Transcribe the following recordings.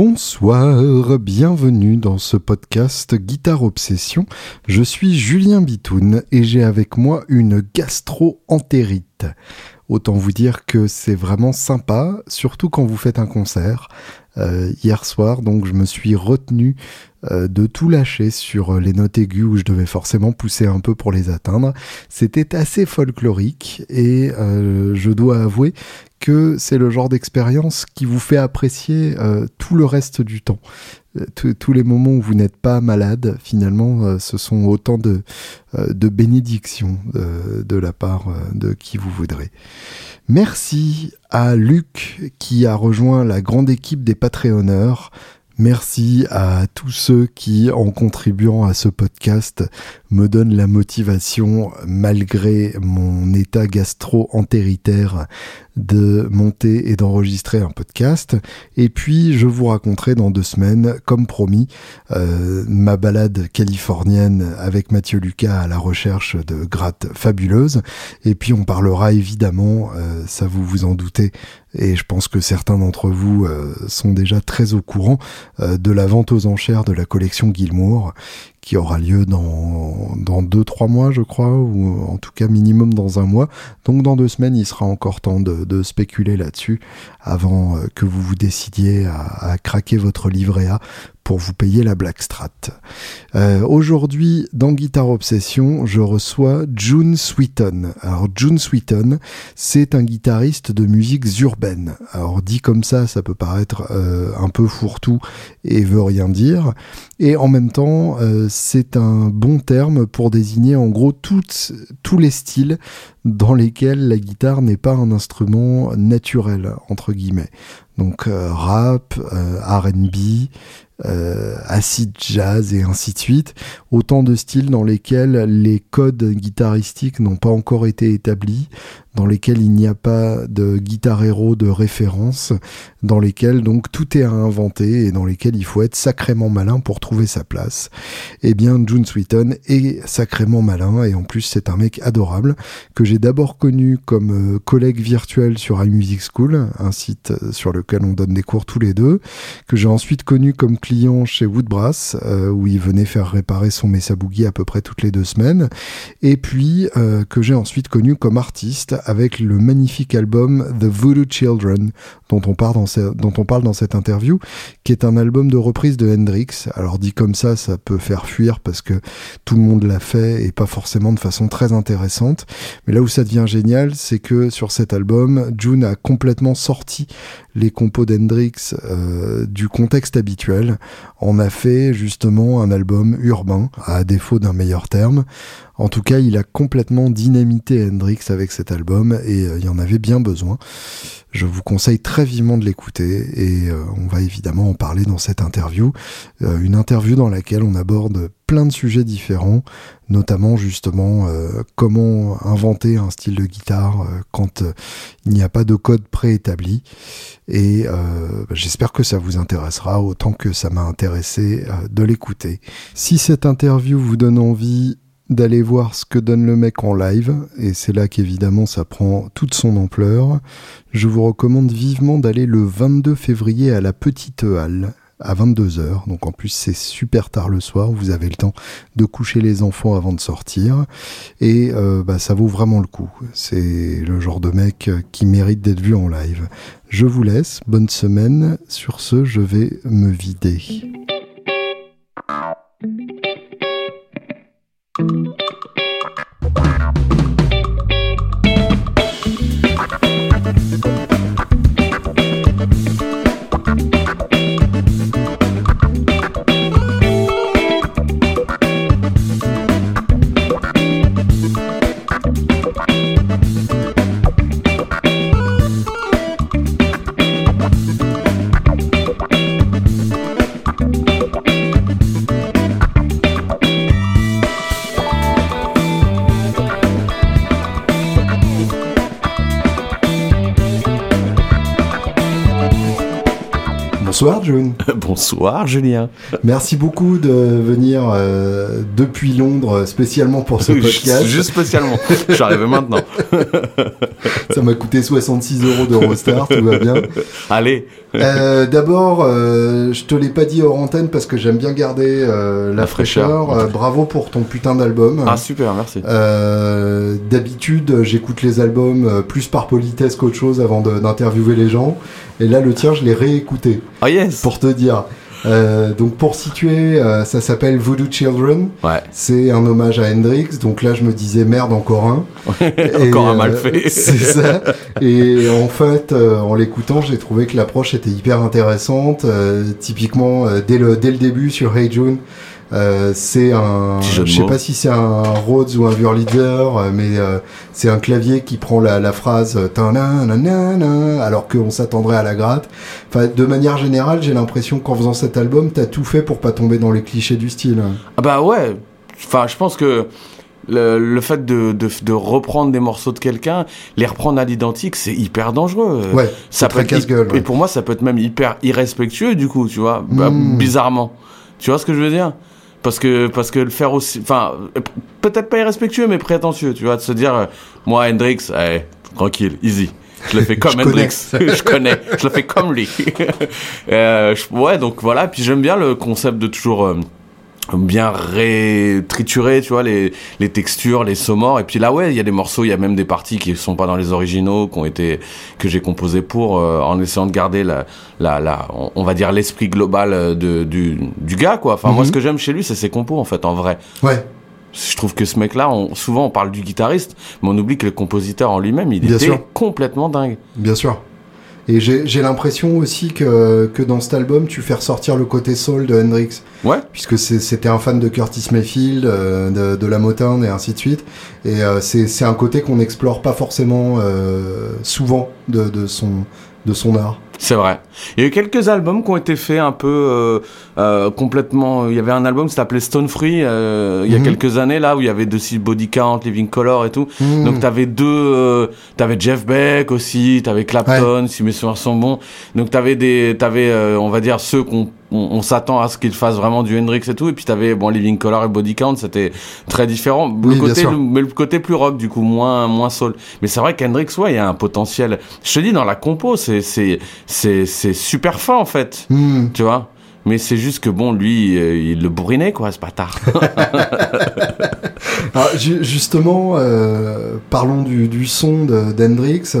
Bonsoir, bienvenue dans ce podcast Guitare Obsession. Je suis Julien Bitoun et j'ai avec moi une gastro-entérite. Autant vous dire que c'est vraiment sympa, surtout quand vous faites un concert. Euh, hier soir, donc je me suis retenu de tout lâcher sur euh, les notes aiguës où je devais forcément pousser un peu pour les atteindre. C'était assez folklorique et je dois avouer que c'est le genre d'expérience qui vous fait apprécier tout le reste du temps. tous les moments où vous n'êtes pas malade, finalement, ce sont autant de, de bénédictions de la part de qui vous voudrez. Merci à Luc qui a rejoint la grande équipe des Patreonneurs. Merci à tous ceux qui, en contribuant à ce podcast, me donnent la motivation, malgré mon état gastro-entéritaire, de monter et d'enregistrer un podcast. Et puis, je vous raconterai dans deux semaines, comme promis, euh, ma balade californienne avec Mathieu Lucas à la recherche de grattes fabuleuses. Et puis, on parlera évidemment, euh, ça vous vous en doutez, et je pense que certains d'entre vous euh, sont déjà très au courant de la vente aux enchères de la collection Gilmour, qui aura lieu dans, dans deux, trois mois, je crois, ou en tout cas minimum dans un mois. Donc dans deux semaines, il sera encore temps de, de spéculer là-dessus avant euh, que vous vous décidiez à, à craquer votre livret A pour vous payer la Blackstrat. Euh, Aujourd'hui, dans Guitar Obsession, je reçois June Sweeton. Alors June Sweeton, c'est un guitariste de musiques urbaines. Alors dit comme ça, ça peut paraître euh, un peu fourre-tout et veut rien dire. Et en même temps, euh, c'est un bon terme pour désigner en gros toutes, tous les styles dans lesquels la guitare n'est pas un instrument naturel, entre guillemets. Donc euh, rap, euh, RB, euh, acid jazz et ainsi de suite. Autant de styles dans lesquels les codes guitaristiques n'ont pas encore été établis, dans lesquels il n'y a pas de guitare de référence, dans lesquels donc tout est à inventer et dans lesquels il faut être sacrément malin pour trouver sa place. Eh bien, June Sweeton est sacrément malin et en plus c'est un mec adorable que j'ai d'abord connu comme collègue virtuel sur iMusic School, un site sur on donne des cours tous les deux, que j'ai ensuite connu comme client chez Woodbrass, euh, où il venait faire réparer son Mesa Boogie à peu près toutes les deux semaines, et puis euh, que j'ai ensuite connu comme artiste avec le magnifique album The Voodoo Children, dont on, parle dans dont on parle dans cette interview, qui est un album de reprise de Hendrix. Alors dit comme ça, ça peut faire fuir parce que tout le monde l'a fait et pas forcément de façon très intéressante. Mais là où ça devient génial, c'est que sur cet album, June a complètement sorti les compos d'Hendrix euh, du contexte habituel, en a fait justement un album urbain, à défaut d'un meilleur terme. En tout cas, il a complètement dynamité Hendrix avec cet album et euh, il y en avait bien besoin. Je vous conseille très vivement de l'écouter et euh, on va évidemment en parler dans cette interview. Euh, une interview dans laquelle on aborde plein de sujets différents, notamment justement comment inventer un style de guitare quand il n'y a pas de code préétabli. Et bah, j'espère que ça vous intéressera autant que ça m'a intéressé de l'écouter. Si cette interview vous donne envie, d'aller voir ce que donne le mec en live, et c'est là qu'évidemment ça prend toute son ampleur. Je vous recommande vivement d'aller le 22 février à la Petite Halle à 22h. Donc en plus c'est super tard le soir, vous avez le temps de coucher les enfants avant de sortir. Et euh, bah, ça vaut vraiment le coup. C'est le genre de mec qui mérite d'être vu en live. Je vous laisse, bonne semaine. Sur ce, je vais me vider. Thank you. Bonsoir June. Bonsoir Julien. Merci beaucoup de venir euh, depuis Londres spécialement pour ce podcast. Juste spécialement. Je suis arrivé maintenant. Ça m'a coûté 66 euros d'Eurostar, tout va bien. Allez. Euh, D'abord, euh, je te l'ai pas dit hors antenne parce que j'aime bien garder euh, la, La fraîcheur. fraîcheur. Euh, bravo pour ton putain d'album. Ah super, merci. Euh, D'habitude, j'écoute les albums euh, plus par politesse qu'autre chose avant d'interviewer les gens. Et là, le tien, je l'ai réécouté Ah yes. pour te dire. Euh, donc pour situer, euh, ça s'appelle Voodoo Children. Ouais. C'est un hommage à Hendrix. Donc là, je me disais merde encore un. Et, Encore un mal euh, fait. c'est ça. Et en fait, en l'écoutant, j'ai trouvé que l'approche était hyper intéressante. Typiquement, dès le dès le début sur Hey June. Euh, c'est un, je sais pas si c'est un Rhodes ou un Wurlitzer, euh, mais euh, c'est un clavier qui prend la, la phrase euh, alors qu'on s'attendrait à la gratte. Enfin, de manière générale, j'ai l'impression qu'en faisant cet album, t'as tout fait pour pas tomber dans les clichés du style. Ah bah ouais. Enfin, je pense que le, le fait de, de, de reprendre des morceaux de quelqu'un, les reprendre à l'identique, c'est hyper dangereux. Ouais, ça peut être. Et pour moi, ça peut être même hyper irrespectueux, du coup, tu vois, bah, Mm. bizarrement. Tu vois ce que je veux dire? Parce que, parce que le faire aussi. Enfin, euh, peut-être pas irrespectueux, mais prétentieux, tu vois, de se dire, euh, moi, Hendrix, allez, tranquille, easy. Je le fais comme Je. Hendrix. je connais. Je le fais comme lui. Euh, je- ouais, donc voilà. Puis j'aime bien le concept de toujours. Bien ré triturer tu vois les les textures les saumores et puis là ouais il y a des morceaux il y a même des parties qui sont pas dans les originaux qui ont été que j'ai composé pour euh, en essayant de garder la la la on, on va dire l'esprit global euh, de du du gars quoi enfin moi Mhm. ce que j'aime chez lui c'est ses compos en fait en vrai Ouais, je trouve que ce mec là on, souvent on parle du guitariste mais on oublie que le compositeur en lui-même il Bien était sûr. complètement dingue bien sûr. Et j'ai j'ai l'impression aussi que, que dans cet album, tu fais ressortir le côté soul de Hendrix. ouais puisque c'était un fan de Curtis Mayfield, euh, de, de la Motown et ainsi de suite. Et euh, c'est c'est un côté qu'on n'explore pas forcément euh, souvent de, de, son, de son art. C'est vrai. Il y a eu quelques albums qui ont été faits un peu euh, euh, complètement. Il y avait un album qui s'appelait Stone Free euh, il y a Mhm. quelques années là où il y avait aussi Body Count, Living Color et tout. Hmm. Donc t'avais deux, euh, t'avais Jeff Beck aussi, t'avais Clapton si mes souvenirs sont bons. Donc t'avais des, t'avais euh, on va dire ceux qu'on on, on s'attend à ce qu'ils fassent vraiment du Hendrix et tout. Et puis t'avais bon Living Color et Body Count, c'était très différent. Le côté, le- mais le côté plus rock du coup, moins moins soul. Mais c'est vrai qu'Hendrix ouais, il y a un potentiel. Je te dis dans la compo, c'est c'est c'est c'est super fin en fait, Hmm. tu vois? Mais c'est juste que bon, lui, euh, il le bourrinait quoi, ce bâtard. Alors, ju- justement, euh, parlons du, du son de- d'Hendrix.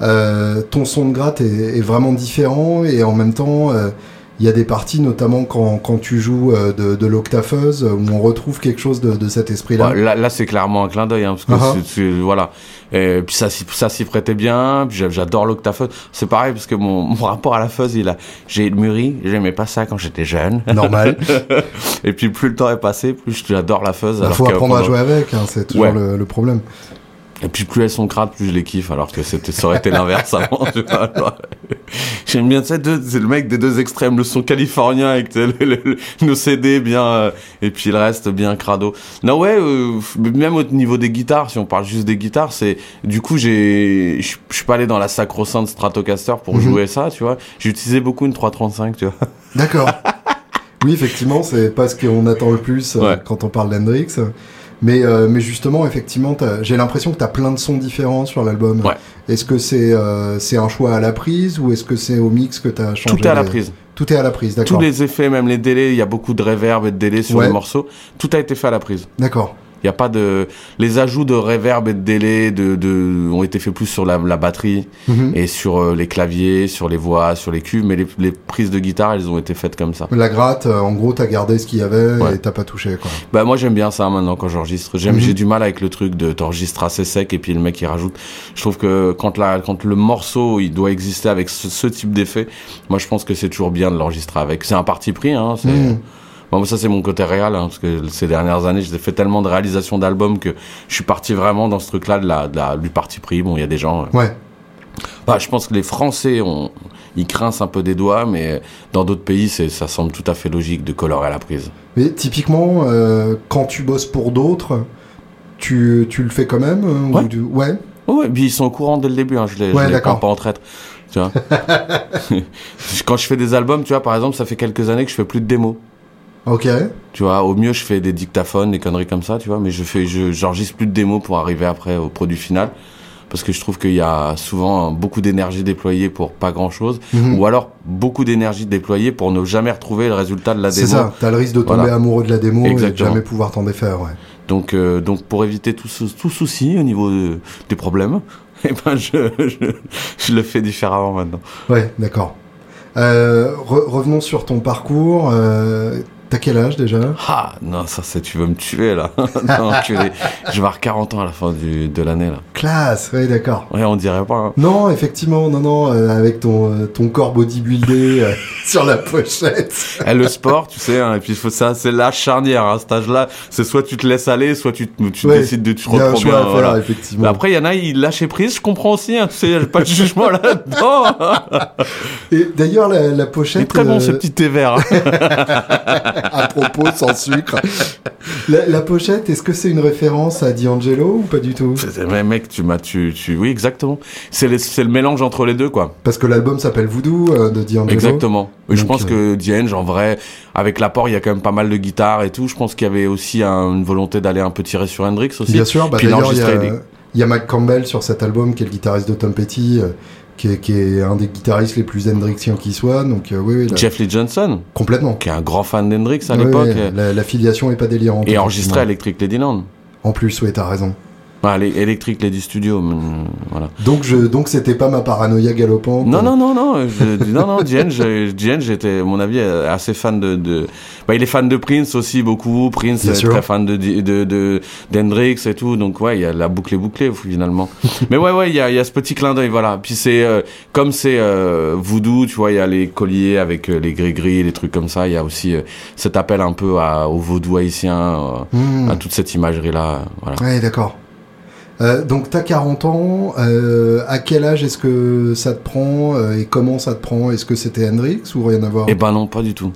Euh, ton son de gratte est, est vraiment différent et en même temps, euh, il y a des parties, notamment quand, quand tu joues euh, de, de l'octafeuse, où on retrouve quelque chose de, de cet esprit-là. Ouais, là, là c'est clairement un clin d'œil, hein, parce que Uh-huh. c'est- voilà. Et puis ça, s'y- ça s'y prêtait bien. Puis j'adore l'octafuzz. C'est pareil parce que mon, mon rapport à la fuzz, il a, j'ai mûri. J'aimais pas ça quand j'étais jeune. Normal. Et puis plus le temps est passé, plus j'adore la fuzz. Il faut que apprendre à jouer avec, hein, c'est toujours Ouais. le, le problème. Et puis plus elles sont crades, plus je les kiffe. Alors que c'était, ça aurait été l'inverse avant. tu vois, genre. J'aime bien, tu sais, deux- c'est le mec des deux extrêmes, le son californien avec le- le- le- nos CD bien, euh, et puis le reste bien crado. Non, ouais, euh, même au niveau des guitares, si on parle juste des guitares, c'est, du coup, j'ai, je suis pas allé dans la sacro-sainte Stratocaster pour Mhm. jouer ça, tu vois. J'ai utilisé beaucoup une 335, tu vois. D'accord. oui, effectivement, c'est pas ce qu'on attend le plus euh, Ouais. quand on parle d'Hendrix. Mais, euh, mais justement, effectivement, j'ai l'impression que tu as plein de sons différents sur l'album. Ouais. Est-ce que c'est euh, c'est un choix à la prise ou est-ce que c'est au mix que tu as changé Tout est à la les- prise. Tout est à la prise, Tous d'accord. les effets, même les délais, il y a beaucoup de reverb et de délais sur Ouais. les morceaux. Tout a été fait à la prise. D'accord. Il y a pas de les ajouts de reverb et de délai de, de ont été faits plus sur la, la batterie Mhm. et sur euh, les claviers, sur les voix, sur les cuves, mais les, les prises de guitare elles ont été faites comme ça. La gratte, euh, en gros, t'as gardé ce qu'il y avait Ouais. et t'as pas touché, quoi. Bah moi j'aime bien ça maintenant quand j'enregistre. J'aime Mhm. j'ai du mal avec le truc de t'enregistrer assez sec et puis le mec il rajoute. Je trouve que quand la quand le morceau il doit exister avec ce, ce type d'effet, moi je pense que c'est toujours bien de l'enregistrer avec. C'est un parti pris hein. C'est Mhm. Bon, ça c'est mon côté réel, hein, parce que ces dernières années, j'ai fait tellement de réalisations d'albums que je suis parti vraiment dans ce truc-là de la, de la, du parti pris. Bon, il y a des gens. euh, Ouais. bah, je pense que les Français, ils grincent un peu des doigts, mais dans d'autres pays, ça semble tout à fait logique de colorer la prise. Mais typiquement, euh, quand tu bosses pour d'autres, tu, tu le fais quand même euh, ou Ouais. tu- ouais. Ouais, et puis ils sont au courant dès le début. Hein, je les, Ouais, je les d'accord. prends pas en traître. Tu vois Quand je fais des albums, tu vois, par exemple, ça fait quelques années que je fais plus de démos. Ok. Tu vois, au mieux, je fais des dictaphones, des conneries comme ça, tu vois, mais je fais, je, j'enregistre plus de démos pour arriver après au produit final. Parce que je trouve qu'il y a souvent beaucoup d'énergie déployée pour pas grand chose. Mhm. Ou alors beaucoup d'énergie déployée pour ne jamais retrouver le résultat de la C'est démo. ça, t'as le risque de tomber Voilà. amoureux de la démo et de jamais pouvoir t'en défaire, ouais. Donc, euh, donc pour éviter tout, sou- tout souci au niveau de- des problèmes, eh ben je, je, je le fais différemment maintenant. Ouais, d'accord. Euh, re- revenons sur ton parcours. Euh, T'as quel âge déjà Ah non, ça c'est tu veux me tuer là. non, enculé. je vais avoir 40 ans à la fin du, de l'année là. Classe, ouais, d'accord. Ouais, on dirait pas. hein. Non, effectivement, non, non, euh, avec ton, euh, ton corps bodybuildé euh, sur la pochette. Eh, le sport, tu sais, hein, et puis faut ça, c'est la charnière à cet âge-là. C'est soit tu te laisses aller, soit tu, tu Ouais, décides de tu reprends bien. faire, voilà. effectivement. Mais après, il y en a, ils lâchent prise, je comprends aussi, hein, tu sais, pas de jugement là-dedans. Et d'ailleurs, la, la pochette. Il est très bon ce petit thé vert. à propos, sans sucre. La, la pochette, est-ce que c'est une référence à D'Angelo ou pas du tout? C'est- Mais mec, tu m'as, tu, tu, oui, exactement. C'est le, c'est le mélange entre les deux, quoi. Parce que l'album s'appelle Voodoo euh, de D'Angelo. Exactement. Et je Donc, pense euh, que Dienge, en vrai, avec l'apport, il y a quand même pas mal de guitares et tout. Je pense qu'il y avait aussi un- une volonté d'aller un peu tirer sur Hendrix aussi. Bien sûr, bah, Puis d'ailleurs, il y, a- il y a Mac Campbell sur cet album, qui est le guitariste de Tom Petty, euh, qui, est, qui est un des guitaristes les plus Hendrixiens qui soit. Donc, euh, oui, oui, là, Jeff Lee Johnson, complètement. qui est un grand fan d'Hendrix à Oui, l'époque. la, la filiation est pas délirante. Et enregistré à. Electric Ladyland. En plus, oui, t'as raison. Ah, les- Electric Lady Studio, hum, voilà. Donc, je, donc c'était pas ma paranoïa galopante. Non, non, non, non, je, non, non, Dienge, j'étais, à mon avis, euh, assez fan de, de, bah, il est fan de Prince aussi, beaucoup. Prince Bien est sûr. très fan de, de, de, d'Hendrix et tout. Donc, ouais, il y a la boucle est bouclée, finalement. Mais ouais, ouais, il y a, il y a ce petit clin d'œil, voilà. Puis c'est, euh, comme c'est, euh, voodoo, tu vois, il y a les colliers avec euh, les gris-gris, les trucs comme ça. Il y a aussi euh, cet appel un peu à, au vaudou haïtien, euh, Hmm. à toute cette imagerie-là, voilà. Ouais, d'accord. Euh, donc t'as 40 ans, euh, à quel âge est-ce que ça te prend euh, et comment ça te prend? Est-ce que c'était Hendrix ou rien à voir? Eh ben non, pas du tout.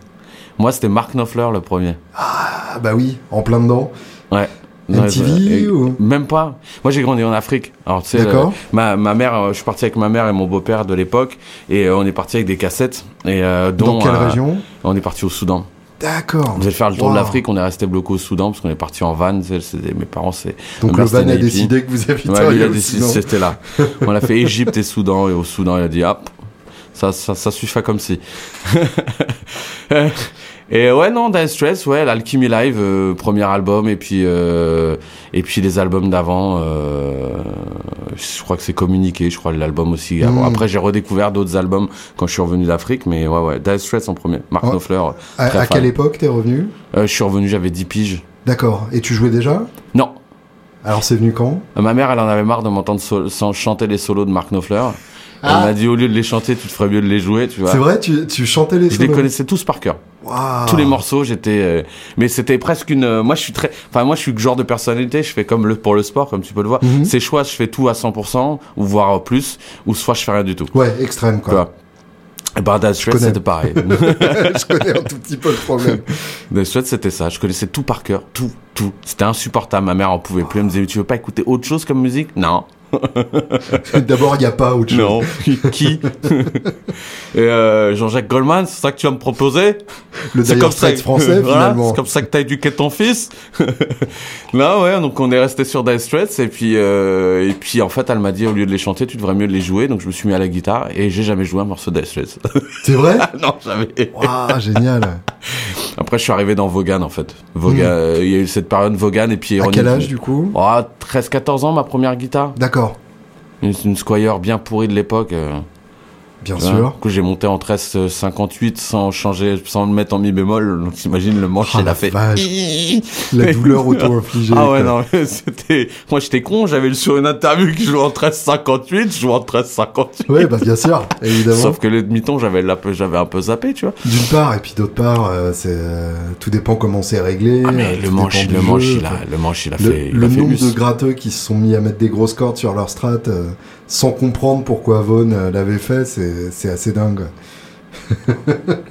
Moi, c'était Mark Knopfler, le premier. Ah bah oui, en plein dedans. Ouais. MTV Ouais, ou? Même pas. Moi, j'ai grandi en Afrique. Alors, tu sais, ma, ma mère, je suis parti avec ma mère et mon beau-père de l'époque, et on est parti avec des cassettes. Et dont, Dans quelle région? On est parti au Soudan. D'accord. On devait faire le tour Wow. de l'Afrique, on est resté bloqué au Soudan parce qu'on est parti en van. mes parents, c'est. Donc le van a décidé que vous habitiez Ouais, il a décidé, c'était là. On a fait Égypte et Soudan, et au Soudan, il a dit, hop, ça, ça, ça suffit comme si. et ouais, non, Dire Straits, ouais, l'Alchemy Live, euh, premier album, et puis, euh, et puis les albums d'avant, euh, je crois que c'est communiqué, je crois, l'album aussi. avant. Mm. Après, j'ai redécouvert d'autres albums quand je suis revenu d'Afrique, mais ouais, ouais, Dire Straits en premier. Mark. Knopfler, À, quelle époque t'es revenu? Euh, je suis revenu, j'avais 10 piges. D'accord. Et tu jouais déjà? Non, Alors c'est venu quand? Ma mère, elle en avait marre de m'entendre so- chanter les solos de Mark Knopfler. Elle Ah. m'a dit au lieu de les chanter, tu te ferais mieux de les jouer, tu vois. C'est vrai, tu, tu chantais les Je les solos connaissais tous par cœur. Tous les morceaux, j'étais. euh, Mais c'était presque une. euh, Moi, je suis très. Enfin, moi, je suis le genre de personnalité. Je fais comme le pour le sport, comme tu peux le voir. Mhm. C'est soit je fais tout à 100% ou voire plus, ou soit je fais rien du tout. Ouais, extrême quoi. bah, Dire Straits, connais. c'était pareil. je connais un tout petit peu le problème. Dire Straits, c'était ça. Je connaissais tout par cœur, tout, tout. C'était insupportable. Ma mère en pouvait plus. Elle me disait, tu veux pas écouter autre chose comme musique? Non. D'abord, il n'y a pas autre chose. Non. Qui Et euh, Jean-Jacques Goldman, c'est ça que tu vas me proposer? Le C'est Dire Straits français, Voilà, finalement. C'est comme ça que t'as éduqué ton fils. Là, ouais, donc on est resté sur Dire Straits et puis euh, et puis en fait, elle m'a dit au lieu de les chanter, tu devrais mieux les jouer. Donc je me suis mis à la guitare et j'ai jamais joué un morceau Dire Straits. C'est vrai? Non, jamais. Waouh, génial. Après, je suis arrivé dans Vaughan en fait. Vaughan, euh, il y a eu cette période Vaughan et puis Hmm. À quel âge du coup? Oh, 13-14 ans, ma première guitare. D'accord, Une, une Squire bien pourrie de l'époque. euh. Bien sûr. Du coup, j'ai monté en 13,58 sans changer, sans le mettre en mi bémol. Donc, t'imagines, le manche, Ah, il la a fait. La douleur auto-infligée. Ah ouais, non, c'était. Moi, j'étais con, j'avais sur une interview qui jouait en 13,58, je jouais en 13,58. Ouais, bah bien sûr, évidemment. Sauf que le demi-ton, j'avais la- j'avais un peu zappé, tu vois. D'une part, et puis d'autre part, euh, c'est euh, tout dépend comment c'est réglé. Ah, euh, mais le tout manche, le manche, jeu, il a, le manche, il a Le, fait. il le a fait nombre de gratteux qui se sont mis à mettre des grosses cordes sur leur strat euh, sans comprendre pourquoi Vaughn euh, l'avait fait, c'est c'est assez dingue.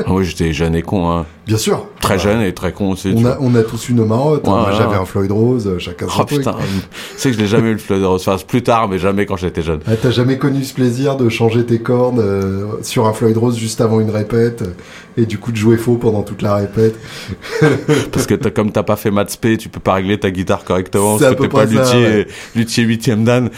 Ah oui, j'étais jeune et con, hein. Bien sûr. Très jeune et très con aussi. On a, on a tous eu nos. Ouais, ouais, J'avais un Floyd Rose, euh, chacun son Oh truc. putain, tu sais que je l'ai jamais eu le Floyd Rose. Enfin, plus tard, mais jamais quand j'étais jeune. Ah, T'as jamais connu ce plaisir de changer tes cordes euh, sur un Floyd Rose juste avant une répète euh, et du coup de jouer faux pendant toute la répète? Parce que comme t'as pas fait maths P, tu peux pas régler ta guitare correctement. C'est à Parce que peu t'es pas luthier, luthier huitième dan.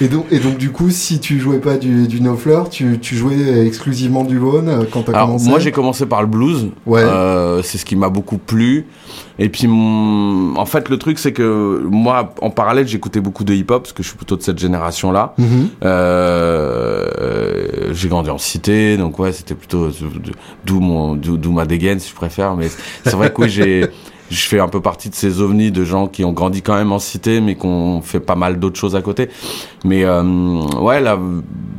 et donc, et donc du coup, si tu jouais pas du, du No Fleur, tu, tu jouais exclusivement du Vaughn euh, quand t'as commencé moi, j'ai commencé par le blues. Ouais. Euh, c'est ce qui m'a beaucoup plu. Et puis, mon- en fait, le truc, c'est que moi, en parallèle, j'écoutais beaucoup de hip-hop, parce que je suis plutôt de cette génération-là. Mhm. Euh, j'ai grandi en cité, donc ouais, c'était plutôt d'où mon, d'où ma dégaine, si je préfère. Mais c'est vrai que oui, j'ai, je fais un peu partie de ces ovnis de gens qui ont grandi quand même en cité, mais qui ont fait pas mal d'autres choses à côté. Mais euh, ouais, là,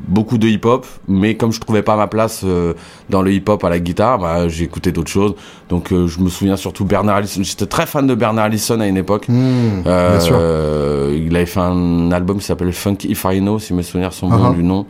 beaucoup de hip-hop, mais comme je trouvais pas ma place euh, dans le hip-hop à la guitare, bah, j'ai écouté d'autres choses. Donc euh, je me souviens surtout Bernard Allison. J'étais très fan de Bernard Allison à une époque. Mmh, Euh, bien sûr. il avait fait un album qui s'appelle Funky If I Know, si mes souvenirs sont bons Uh-huh. du nom.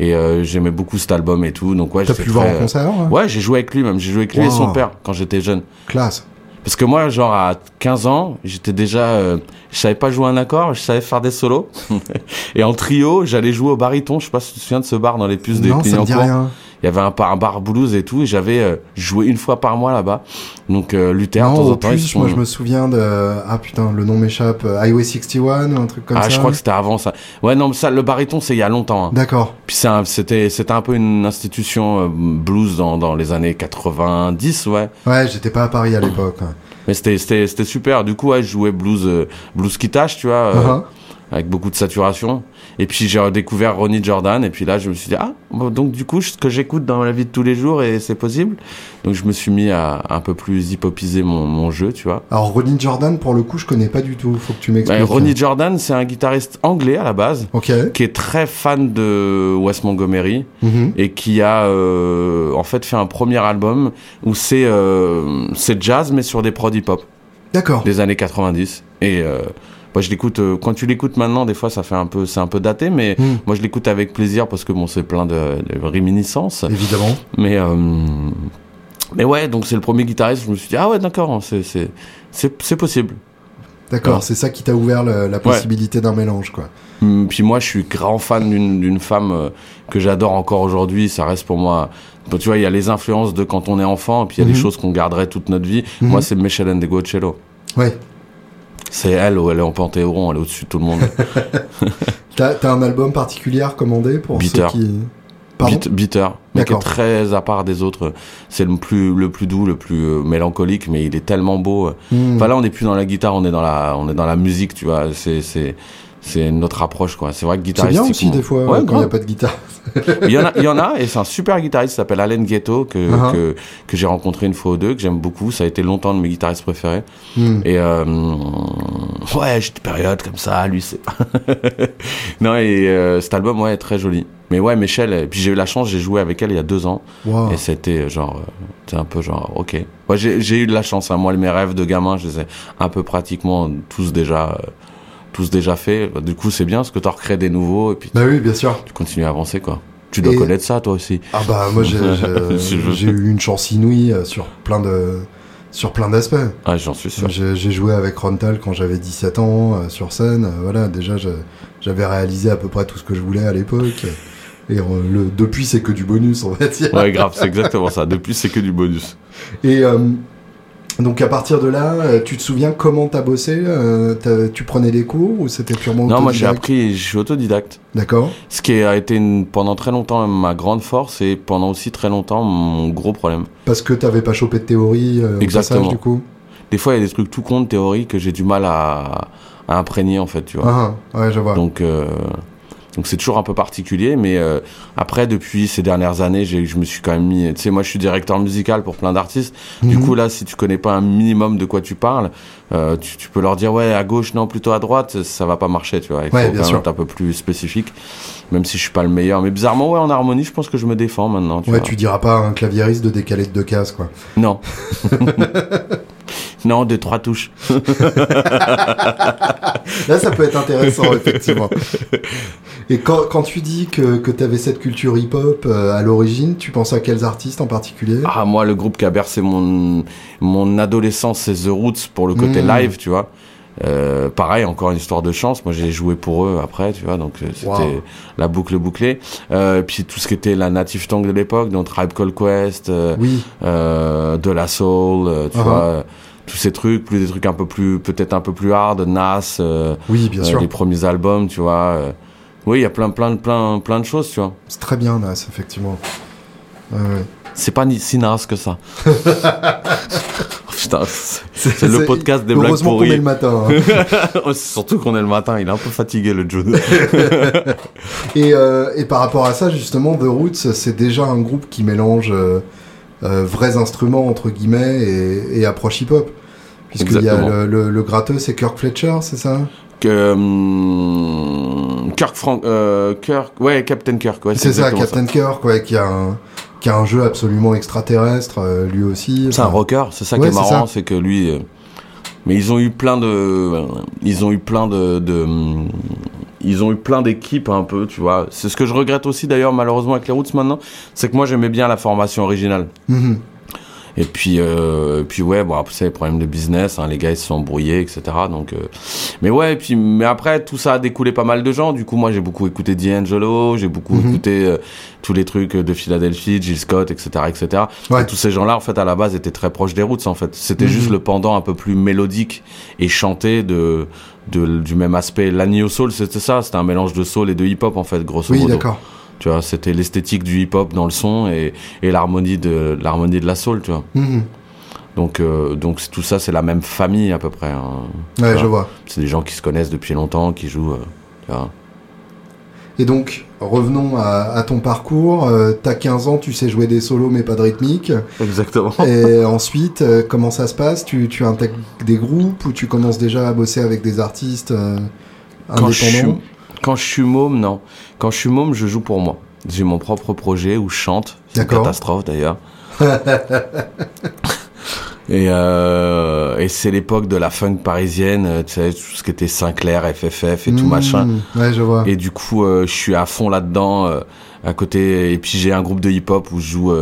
Et j'aimais beaucoup cet album et tout. Donc ouais, T'as pu le voir en concert hein? Ouais, j'ai joué avec lui même. J'ai joué avec lui et son père quand j'étais jeune. Classe. Parce que moi, genre à 15 ans, j'étais déjà, euh, je savais pas jouer un accord, je savais faire des solos. et en trio, j'allais jouer au baryton. Je sais pas si tu te souviens de ce bar dans les puces des non, ça me dit Clignancourt. rien. Il y avait un, un bar blues et tout, et j'avais euh, joué une fois par mois là-bas. Donc euh, Luther, de Non, temps en temps, ils plus, sont- moi je me souviens de... Ah putain, le nom m'échappe. euh, Highway 61 ou un truc comme Ah, ça je crois que c'était avant ça. Ouais, non, mais ça, le baryton, c'est il y a longtemps. hein. D'accord. Puis c'est un- c'était c'était un peu une institution euh, blues dans, dans les années 90, ouais. Ouais, j'étais pas à Paris à l'époque. Mais c'était c'était c'était super. Du coup, ouais, je jouais blues euh, blues qui tâche, tu vois, Uh-huh. Avec beaucoup de saturation. Et puis j'ai redécouvert Ronnie Jordan et puis là je me suis dit ah bon, donc du coup ce que j'écoute dans la vie de tous les jours et c'est possible. Donc je me suis mis à un peu plus hip-hopiser mon mon jeu, tu vois. Alors Ronnie Jordan, pour le coup, je connais pas du tout. Faut que tu m'expliques. Ouais, Ronnie Jordan, c'est un guitariste anglais à la base Ok. qui est très fan de Wes Montgomery. Mhm. et qui a euh, en fait fait un premier album où c'est euh, jazz mais sur des prods hip hop D'accord. des années 90 et euh, moi je l'écoute euh, quand tu l'écoutes maintenant des fois ça fait un peu c'est un peu daté mais Mhm. moi je l'écoute avec plaisir parce que bon c'est plein de, de réminiscences Évidemment. mais euh, mais ouais donc c'est le premier guitariste je me suis dit ah ouais d'accord c'est c'est possible D'accord, Ouais. c'est ça qui t'a ouvert le- la possibilité d'un mélange, quoi. Hum, Puis moi, je suis grand fan d'une femme euh, que j'adore encore aujourd'hui. Ça reste pour moi. Tu vois, il y a les influences de quand on est enfant, et puis il y a Mhm. des choses qu'on garderait toute notre vie. Mhm. Moi, c'est Michelle Ndegocello. Ouais. C'est elle, où elle est en panthéon, elle est au-dessus de tout le monde. T'as t'as un album particulier à recommander pour Bitter. ceux qui. Pardon bitter, mais qui est très à part des autres. C'est le plus le plus doux, le plus euh, mélancolique, mais il est tellement beau. Hmm. Enfin là, on n'est plus dans la guitare, on est dans la on est dans la musique, tu vois. C'est c'est c'est notre approche, quoi. C'est vrai que C'est bien aussi des fois Ouais, quand il n'y a pas de guitare. Il y en a, il y en a, et c'est un super guitariste qui s'appelle Allen Ghetto que, Uh-huh. que, que j'ai rencontré une fois ou deux, que j'aime beaucoup. Ça a été longtemps de mes guitaristes préférés. Hmm. Et euh, ouais, j'ai des périodes comme ça, lui c'est. non, et euh, cet album, ouais, est très joli. Mais ouais, Michel, et puis j'ai eu la chance, j'ai joué avec elle il y a deux ans. Wow. Et c'était genre, euh, c'est un peu genre, ok. Ouais, j'ai j'ai eu de la chance, hein. moi, mes rêves de gamin, je les ai un peu pratiquement tous déjà, euh, tous déjà faits. Du coup, c'est bien parce que tu recrées des nouveaux et puis Bah oui, bien sûr. tu continues à avancer, quoi. Tu dois Et- connaître ça, toi aussi. Ah bah moi j'ai eu une chance inouïe euh, sur plein de sur plein d'aspects. Ah, j'en suis sûr. J'ai joué avec Rontal quand j'avais 17 ans euh, sur scène. euh, voilà, déjà j'avais réalisé à peu près tout ce que je voulais à l'époque. Et le, depuis c'est que du bonus on va dire. Ouais, grave, c'est exactement ça. Depuis, c'est que du bonus. Et euh, donc à partir de là, euh, tu te souviens comment t'as bossé euh, Tu prenais des cours ou c'était purement Non, moi, j'ai appris, je suis autodidacte. D'accord. Ce qui a été une- pendant très longtemps ma grande force et pendant aussi très longtemps mon gros problème. Parce que t'avais pas chopé de théorie euh, Exactement. passage du coup. Des fois, il y a des trucs tout compte théorie que j'ai du mal à, à imprégner, en fait, tu vois. Ah, ah, ouais, je vois. Donc, euh, donc c'est toujours un peu particulier, mais euh, après, depuis ces dernières années, j'ai, je me suis quand même mis. Tu sais, moi, je suis directeur musical pour plein d'artistes. Du Mhm. coup, là, si tu connais pas un minimum de quoi tu parles, euh, tu, tu peux leur dire ouais à gauche, non plutôt à droite, ça va pas marcher, tu vois. Il Ouais, faut bien sûr. être un peu plus spécifique, même si je suis pas le meilleur. Mais bizarrement, ouais, en harmonie, je pense que je me défends maintenant. Tu ouais, vois. tu diras pas à un claviériste de décaler de deux cases quoi. Non. non, de trois touches. Là, ça peut être intéressant, effectivement. Et quand, quand tu dis que, que tu avais cette culture hip-hop euh, à l'origine, tu penses à quels artistes en particulier? Ah, moi, le groupe qui a bercé mon, mon adolescence, c'est The Roots pour le côté Mm. live, tu vois. Euh, pareil, encore une histoire de chance. Moi, j'ai joué pour eux après, tu vois, donc euh, c'était Wow. la boucle bouclée. Euh, et puis tout ce qui était la native tongue de l'époque, donc Tribe Called Quest, euh, Oui, de la soul, tu Uh-huh. vois, tous ces trucs, plus des trucs un peu plus, peut-être un peu plus hard, Nas, euh, oui, bien euh, sûr. les premiers albums, tu vois. euh. oui, il y a plein, plein, plein, plein de choses, tu vois. C'est très bien, Nas, effectivement. Ouais, ouais. C'est pas ni si naze que ça. Putain, c'est le podcast des blagues Heureusement qu'on est pourries. le matin. hein. Surtout qu'on est le matin, il est un peu fatigué le Jude. et, euh, et par rapport à ça, justement, The Roots, c'est déjà un groupe qui mélange euh, euh, vrais instruments, entre guillemets, et, et approche hip-hop. Puisqu'il y a le, le, le gratteux, c'est Kirk Fletcher, c'est ça? Que hum, Kirk Frank, euh, Kirk, ouais, Captain Kirk, ouais, C'est ça, Captain Kirk, ouais, qui a un, qui a un jeu absolument extraterrestre, euh, lui aussi. C'est un rocker, c'est ça Ouais, qui est marrant, c'est que lui. euh, Mais ils ont eu plein de, ils ont eu plein de, de, hum, ils ont eu plein d'équipes un peu, tu vois. C'est ce que je regrette aussi d'ailleurs malheureusement avec les Roots maintenant, c'est que moi j'aimais bien la formation originale. mhm. Et puis, euh, puis ouais, bon après c'est les problèmes de business, hein, les gars ils se sont embrouillés, etc. Donc, euh, mais ouais, et puis mais après tout ça a découlé pas mal de gens. Du coup moi j'ai beaucoup écouté D'Angelo, j'ai beaucoup Mhm. écouté euh, tous les trucs de Philadelphie, Jill Scott, etc., etc. Ouais. Et tous ces gens-là en fait à la base étaient très proches des Roots en fait. C'était Mhm. juste le pendant un peu plus mélodique et chanté de, de du même aspect. L'Agneau Soul c'était ça, c'était un mélange de soul et de hip-hop en fait grosso Oui, modo. d'accord. Tu vois, c'était l'esthétique du hip-hop dans le son et, et l'harmonie de l'harmonie de la soul, tu vois. Mhm. Donc, euh, donc c'est- tout ça, c'est la même famille à peu près. hein. Ouais, je vois. C'est des gens qui se connaissent depuis longtemps, qui jouent. euh, tu vois. Et donc, revenons à, à ton parcours. Euh, T'as 15 ans, tu sais jouer des solos, mais pas de rythmique. Exactement. Et ensuite, euh, comment ça se passe? Tu, tu intègres des groupes ou tu commences déjà à bosser avec des artistes euh, Quand je, suis, indépendants? Quand je suis môme, non. Quand je suis môme, je joue pour moi. J'ai mon propre projet où je chante. C'est une catastrophe d'ailleurs. et euh, et c'est l'époque de la funk parisienne, euh, tu sais, tout ce qui était Sinclair, FFF et tout Mmh, machin. Ouais, je vois. Et du coup, euh, je suis à fond là-dedans. euh, à côté, et puis j'ai un groupe de hip-hop où je joue,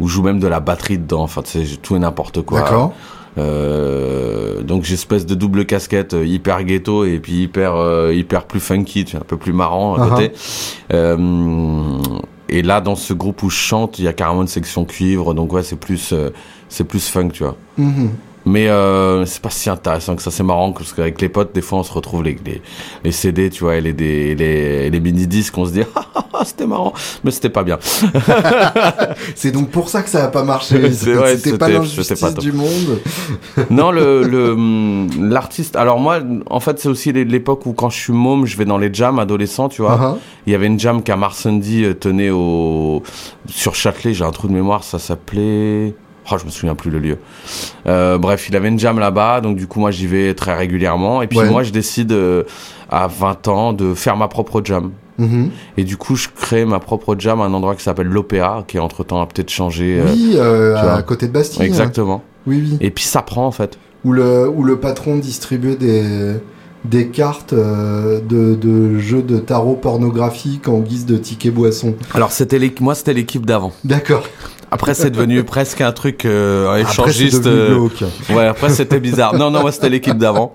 où je joue même de la batterie dedans. Enfin, tu sais, tout et n'importe quoi. D'accord. Euh, donc j'ai espèce de double casquette euh, hyper ghetto et puis hyper euh, hyper plus funky, tu vois, un peu plus marrant à Uh-huh. côté. Euh, et là, dans ce groupe où je chante, il y a carrément une section cuivre, donc ouais, c'est plus euh, c'est plus funk, tu vois. Mhm. Mais euh, c'est pas si intéressant que ça. C'est marrant parce qu'avec les potes, des fois, on se retrouve les, les, les CD, tu vois, et les, les, les mini-disques, on se dit, ah, c'était marrant, mais c'était pas bien. C'est donc pour ça que ça a pas marché. C'était pas l'injustice du monde. non, le le, hum, l'artiste. Alors moi, en fait, c'est aussi l'époque où quand je suis môme, je vais dans les jams adolescents, tu vois. Uh-huh. Il y avait une jam qu'à Marsandy euh, tenait au sur Châtelet. J'ai un trou de mémoire, ça s'appelait. Oh, je me souviens plus le lieu. Euh, bref, il avait une jam là-bas, donc du coup moi j'y vais très régulièrement. Et puis Ouais. moi je décide euh, à 20 ans de faire ma propre jam. Mhm. Et du coup je crée ma propre jam à un endroit qui s'appelle l'Opéra, qui entre temps a peut-être changé. euh, Oui, euh, à vois. côté de Bastille. exactement. Oui, oui. Et puis ça prend en fait. Où le, où le patron distribuait des, des cartes euh, de, de jeux de tarot pornographique en guise de ticket boisson. Alors c'était moi c'était l'équipe d'avant. D'accord. Après c'est devenu presque un truc euh, Après, échangiste. euh, glauque. Ouais, après c'était bizarre. Non, non, moi c'était l'équipe d'avant.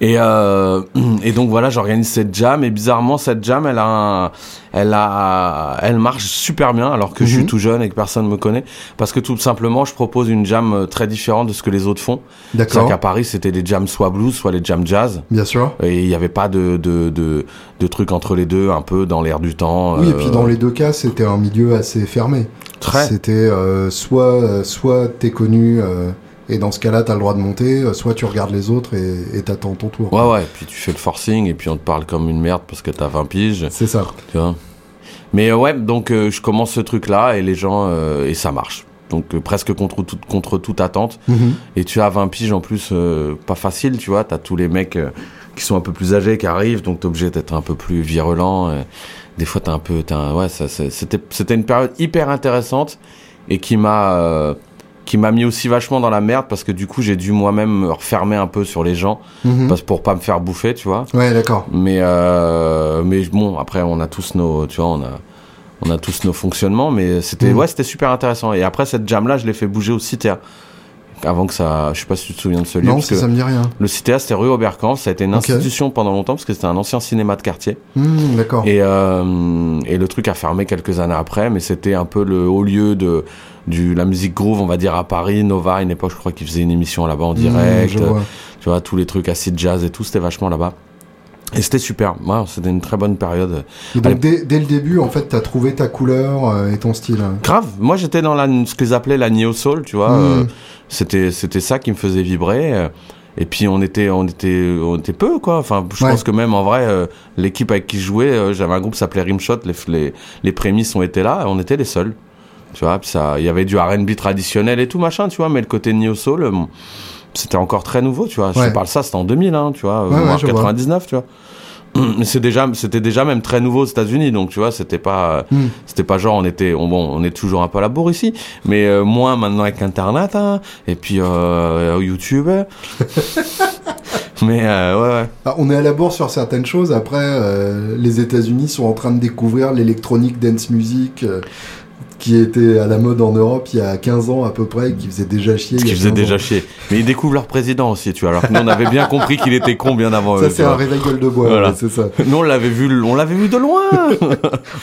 Et, euh, et donc voilà, j'organise cette jam et bizarrement cette jam, elle a, un- elle a, elle marche super bien alors que je suis Mhm. tout jeune et que personne me connaît parce que tout simplement je propose une jam euh, très différente de ce que les autres font. C'est D'accord. qu'à Paris c'était des jams soit blues, soit les jams jazz Bien sûr. et il n'y avait pas de, de, de, de trucs entre les deux, un peu dans l'air du temps. Oui, et euh, puis dans les deux cas, c'était un milieu assez fermé. très. C'était euh, soit, soit t'es connu euh, et dans ce cas-là, t'as le droit de monter, euh, soit tu regardes les autres et et t'attends ton tour. Ouais, ouais, puis tu fais le forcing et puis on te parle comme une merde parce que t'as 20 piges. C'est ça. tu vois. Mais euh, ouais, donc euh, je commence ce truc-là et les gens euh, et ça marche. Donc presque contre toute contre toute attente. Mhm. Et tu as 20 piges en plus, pas facile, tu vois. T'as tous les mecs qui sont un peu plus âgés qui arrivent, donc t'es obligé d'être un peu plus virulent. et des fois t'as un peu, un- ouais, c'était une période hyper intéressante et qui m'a qui m'a mis aussi vachement dans la merde parce que du coup j'ai dû moi-même me refermer un peu sur les gens Mhm. parce pour pas me faire bouffer, tu vois. Ouais, d'accord. Mais euh, mais bon, après on a tous nos, tu vois, on a on a tous nos fonctionnements, mais c'était Mhm. ouais, c'était super intéressant. Et après cette jam là, je l'ai fait bouger au Citéa. Avant que ça, je sais pas si tu te souviens de ce lieu. Non, parce ça, que ça me dit rien. le Citéa c'était rue Oberkampf, ça a été une institution pendant longtemps parce que c'était un ancien cinéma de quartier. Hmm, d'accord. Et, euh, et le truc a fermé quelques années après, mais c'était un peu le haut lieu de du la musique groove, on va dire à Paris, Nova, à une époque je crois qu'ils faisaient une émission là-bas en Hmm, direct, vois. tu vois tous les trucs acid jazz et tout, c'était vachement là-bas. Et c'était super, ouais, c'était une très bonne période. Et donc, dès, dès le début, en fait, t'as trouvé ta couleur euh, et ton style. Grave, moi j'étais dans la, ce qu'ils appelaient la neo soul, tu vois, Hmm. euh, c'était c'était ça qui me faisait vibrer. euh, Et puis on était on était on était peu quoi. Enfin, je Ouais. pense que même en vrai, euh, l'équipe avec qui je jouais, euh, j'avais un groupe s'appelait Rimshot. Les, les les prémices ont été là, on était les seuls. Tu vois, ça, il y avait du R&B traditionnel et tout machin, tu vois, mais le côté neo soul, euh, c'était encore très nouveau, tu vois. Je te parle ça, c'était en 2000, hein, tu vois, Ouais, ouais, voire je vois. 99, tu vois. Mais c'est déjà, c'était déjà même très nouveau aux États-Unis, donc tu vois, c'était pas, Hmm. c'était pas genre on était, on, bon, on est toujours un peu à la bourre ici, mais euh, moins maintenant avec Internet, hein, et puis euh, YouTube. mais euh, ouais, ouais. Ah, on est à la bourre sur certaines choses. Après, euh, les États-Unis sont en train de découvrir l'électronique dance music. euh, qui était à la mode en Europe il y a 15 ans à peu près, qui faisait déjà chier. Qui faisait 15 déjà ans. chier. Mais ils découvrent leur président aussi, tu vois. Alors que nous, on avait bien compris qu'il était con bien avant Ça, eux. tu c'est un réveil gueule de bois, Voilà. ouais, c'est ça. Nous, on l'avait vu, on l'avait vu de loin.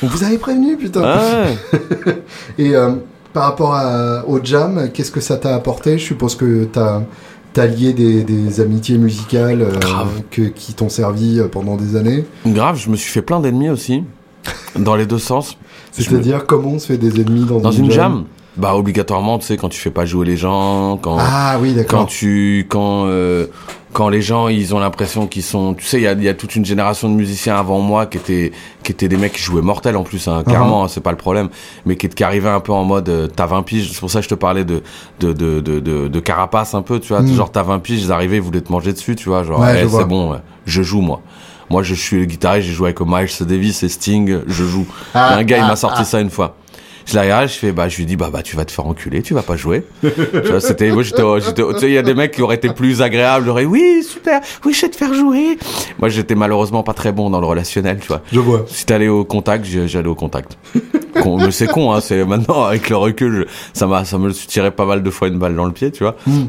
On vous avait prévenu, putain. Ouais. Et euh, par rapport à- au jam, qu'est-ce que ça t'a apporté? Je suppose que t'as as lié des, des amitiés musicales euh, que, qui t'ont servi euh, pendant des années. Grave, je me suis fait plein d'ennemis aussi, dans les deux sens. C'est-à-dire comment on se fait des ennemis dans, Dans une jam, bah obligatoirement, tu sais, quand tu fais pas jouer les gens, quand Ah oui, quand d'accord. tu quand euh, quand les gens ils ont l'impression qu'ils sont tu sais il y a, y a toute une génération de musiciens avant moi qui étaient qui étaient des mecs qui jouaient mortel en plus hein, clairement hein, c'est pas le problème mais qui, qui arrivaient un peu en mode euh, t'as 20 piges. C'est pour ça que je te parlais de de de de, de, de carapace un peu tu vois Mm. genre t'as 20 piges ils arrivaient ils voulaient te manger dessus tu vois genre Ouais, eh, c'est bon ouais, je joue moi moi je suis le guitariste j'ai joué avec Miles Davis et Sting je joue Il y a un gars il m'a sorti ça une fois je la regarde, je fais, bah, je lui dis, bah, bah, tu vas te faire enculer, tu vas pas jouer. c'était, moi, j'étais, j'étais, tu sais, il y a des mecs qui auraient été plus agréables, j'aurais, oui, super, oui, je vais te faire jouer. Moi, j'étais malheureusement pas très bon dans le relationnel, tu vois. Je vois. Si t'allais au contact, j'allais au contact. Con- mais c'est con, hein, c'est maintenant, avec le recul, je- ça m'a, ça me tiré pas mal de fois une balle dans le pied, tu vois. Mm.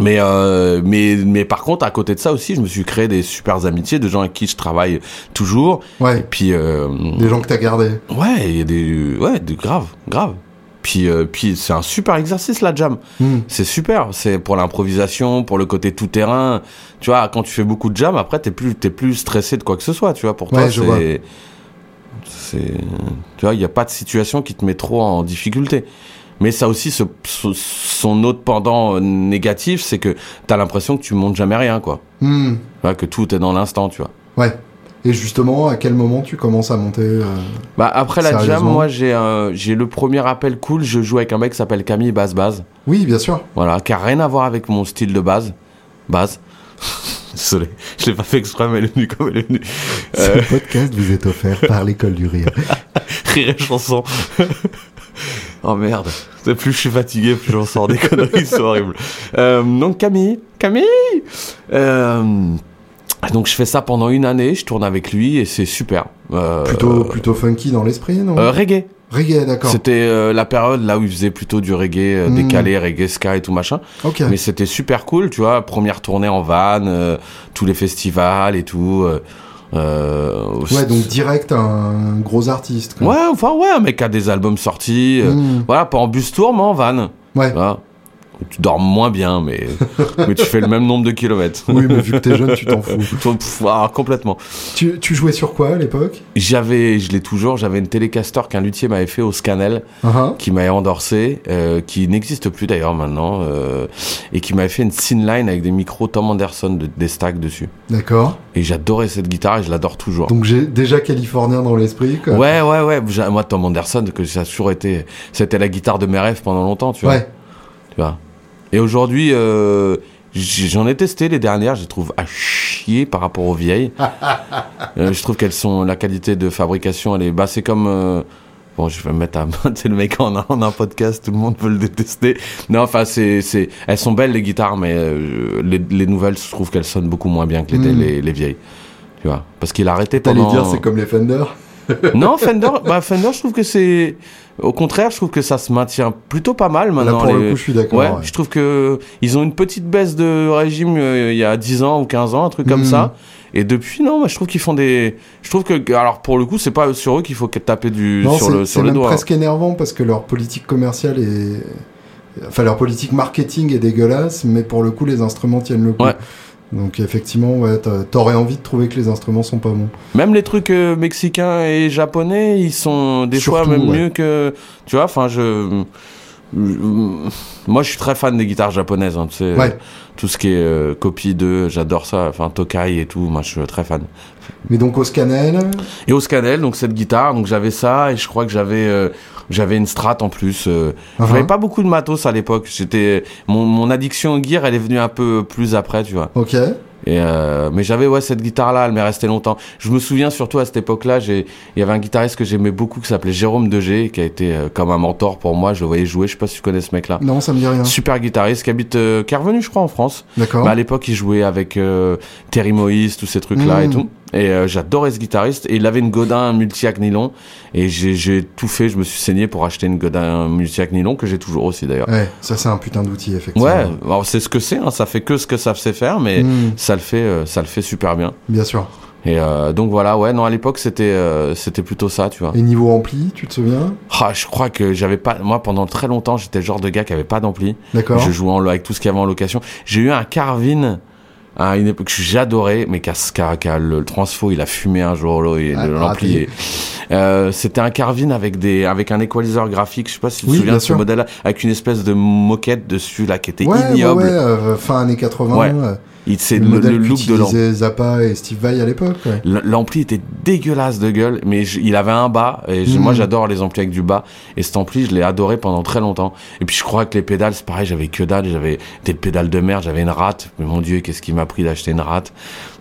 Mais, euh, mais, mais par contre, à côté de ça aussi, je me suis créé des super amitiés de gens avec qui je travaille toujours. Et Ouais, puis, euh, des gens que t'as gardés. Ouais, il y a des, ouais, des grave, grave. Puis, euh, puis c'est un super exercice la jam. Hmm. C'est super. C'est pour l'improvisation, pour le côté tout terrain. Tu vois, quand tu fais beaucoup de jam, après t'es plus, t'es plus stressé de quoi que ce soit. Tu vois, pour toi, Ouais, c'est, c'est, tu vois, il y a pas de situation qui te met trop en difficulté. Mais ça aussi, ce- ce- son autre pendant euh, négatif, c'est que t'as l'impression que tu montes jamais rien, quoi. Hmm. Que tout est dans l'instant, tu vois. Ouais. Et justement, à quel moment tu commences à monter euh, Bah après la jam, moi j'ai euh, j'ai le premier appel cool. Je joue avec un mec qui s'appelle Camille Bass Baz. Oui, bien sûr. Voilà, qui a rien à voir avec mon style de base. Base. Désolé, je l'ai pas fait exprès, mais elle est venue comme elle est venue. Euh, Ce podcast vous est offert par l'école du rire. rire et chanson. Oh merde. Plus je suis fatigué, plus j'en sors des conneries, c'est horrible. Euh, donc Camille, Camille euh, Donc je fais ça pendant une année, je tourne avec lui et c'est super. Euh, Plutôt, plutôt funky dans l'esprit, non? Euh, reggae. Reggae, d'accord. C'était euh, la période là où il faisait plutôt du reggae euh, Mm. décalé, reggae ska et tout machin. Ok. Mais c'était super cool, tu vois. Première tournée en van, euh, tous les festivals et tout. Euh, Ouais, donc direct un gros artiste. quoi. Ouais, enfin ouais, un mec qui a des albums sortis. euh, Hmm. Voilà, pas en bus tour, mais en van. Ouais. Voilà. Tu dors moins bien, mais, mais tu fais le même nombre de kilomètres. Oui, mais vu que t'es jeune, tu t'en fous. Ah, complètement. Tu, tu jouais sur quoi à l'époque? J'avais, je l'ai toujours, j'avais une télécaster qu'un luthier m'avait fait au Scanel. Ah, qui m'avait endorsé, euh, qui n'existe plus d'ailleurs maintenant, euh, et qui m'avait fait une line avec des micros Tom Anderson de, des stacks dessus. D'accord. Et j'adorais cette guitare et je l'adore toujours. Donc j'ai déjà californien dans l'esprit. quoi. Ouais, ouais, ouais. Moi, Tom Anderson, que ça a toujours été, c'était la guitare de mes rêves pendant longtemps, tu vois. Ouais. Tu vois. Et aujourd'hui, euh, j'en ai testé les dernières, je les trouve à chier par rapport aux vieilles. Euh, je trouve qu'elles sont, la qualité de fabrication, elle est, bah, c'est comme, euh, Bon, je vais me mettre à c'est le mec en a, en un podcast, tout le monde peut le détester. Non, enfin, c'est, c'est, elles sont belles les guitares, mais euh, les, les nouvelles, je trouve qu'elles sonnent beaucoup moins bien que les, Mm. les, les vieilles. Tu vois, parce qu'il a arrêté T'allais pendant. dire c'est comme les Fender? Non, Fender, bah Fender, je trouve que c'est, au contraire, je trouve que ça se maintient plutôt pas mal Là maintenant. pour les- le coup je suis d'accord. Ouais, ouais. je trouve que ils ont une petite baisse de régime euh, il y a 10 ans ou 15 ans, un truc comme Mhm. ça. Et depuis, non, je trouve qu'ils font des. Je trouve que, alors pour le coup, c'est pas sur eux qu'il faut taper du Non, sur c'est- le c'est sur les même doigts. presque énervant parce que leur politique commerciale est. Enfin, leur politique marketing est dégueulasse, mais pour le coup, les instruments tiennent le coup. Ouais. Donc, effectivement, ouais, t'aurais envie de trouver que les instruments sont pas bons. Même les trucs euh, mexicains et japonais, ils sont des fois même ouais. mieux que. Tu vois, enfin, je. Moi, je suis très fan des guitares japonaises. hein, tu sais, Ouais. tout ce qui est euh, copie de, j'adore ça. Enfin, Tokai et tout, moi, je suis très fan. Mais donc, au Scanel, Et au Scanel, donc cette guitare, donc j'avais ça et je crois que j'avais euh, j'avais une Strat en plus. Euh, Uh-huh. J'avais pas beaucoup de matos à l'époque. J'étais mon, mon addiction au gear, elle est venue un peu plus après, tu vois. ok. Et euh, mais j'avais ouais cette guitare là, elle m'est restée longtemps. Je me souviens surtout à cette époque-là, j'ai il y avait un guitariste que j'aimais beaucoup qui s'appelait Jérôme Degé qui a été euh, comme un mentor pour moi. Je le voyais jouer, je sais pas si tu connais ce mec-là. Non, ça me dit rien. Super guitariste qui habite euh, qui est revenu je crois en France. D'accord. Bah, à l'époque, il jouait avec euh, Terry Moïse, tous ces trucs-là et tout. Et euh, j'adorais ce guitariste. Et il avait une Godin multi-hack nylon. Et j'ai tout fait. Je me suis saigné pour acheter une Godin multi-hack nylon, que j'ai toujours aussi d'ailleurs. Ouais, ça, c'est un putain d'outil, effectivement. Ouais, alors c'est ce que c'est. Hein, ça fait que ce que ça sait faire, mais Hmm, ça le fait, euh, ça le fait super bien. bien sûr. Et euh, donc voilà, ouais, non, à l'époque c'était, euh, c'était plutôt ça, tu vois. Et niveau ampli, tu te souviens? Ah, je crois que j'avais pas, moi pendant très longtemps, j'étais le genre de gars qui avait pas d'ampli. D'accord. Je jouais en, avec tout ce qu'il y avait en location. J'ai eu un Carvin à une époque que j'adorais, mais qu'à le, le transfo, il a fumé un jour Ah, l'ampli. est- Euh, C'était un Carvin avec des avec un équaliseur graphique. Je sais pas si tu te Oui, souviens bien de ce modèle-là, avec une espèce de moquette dessus là qui était Ouais, ouais, ignoble. ouais, euh, fin années 80. Ouais. Il c'est le, le, look de l'ampli. Zappa et Steve Vai à l'époque. ouais. L'ampli était dégueulasse de gueule, mais je- il avait un bas, et je- moi j'adore les amplis avec du bas, et cet ampli je l'ai adoré pendant très longtemps. Et puis je crois que les pédales, c'est pareil, j'avais que dalle, j'avais des pédales de merde, j'avais une rate, mais mon dieu, qu'est-ce qui m'a pris d'acheter une rate?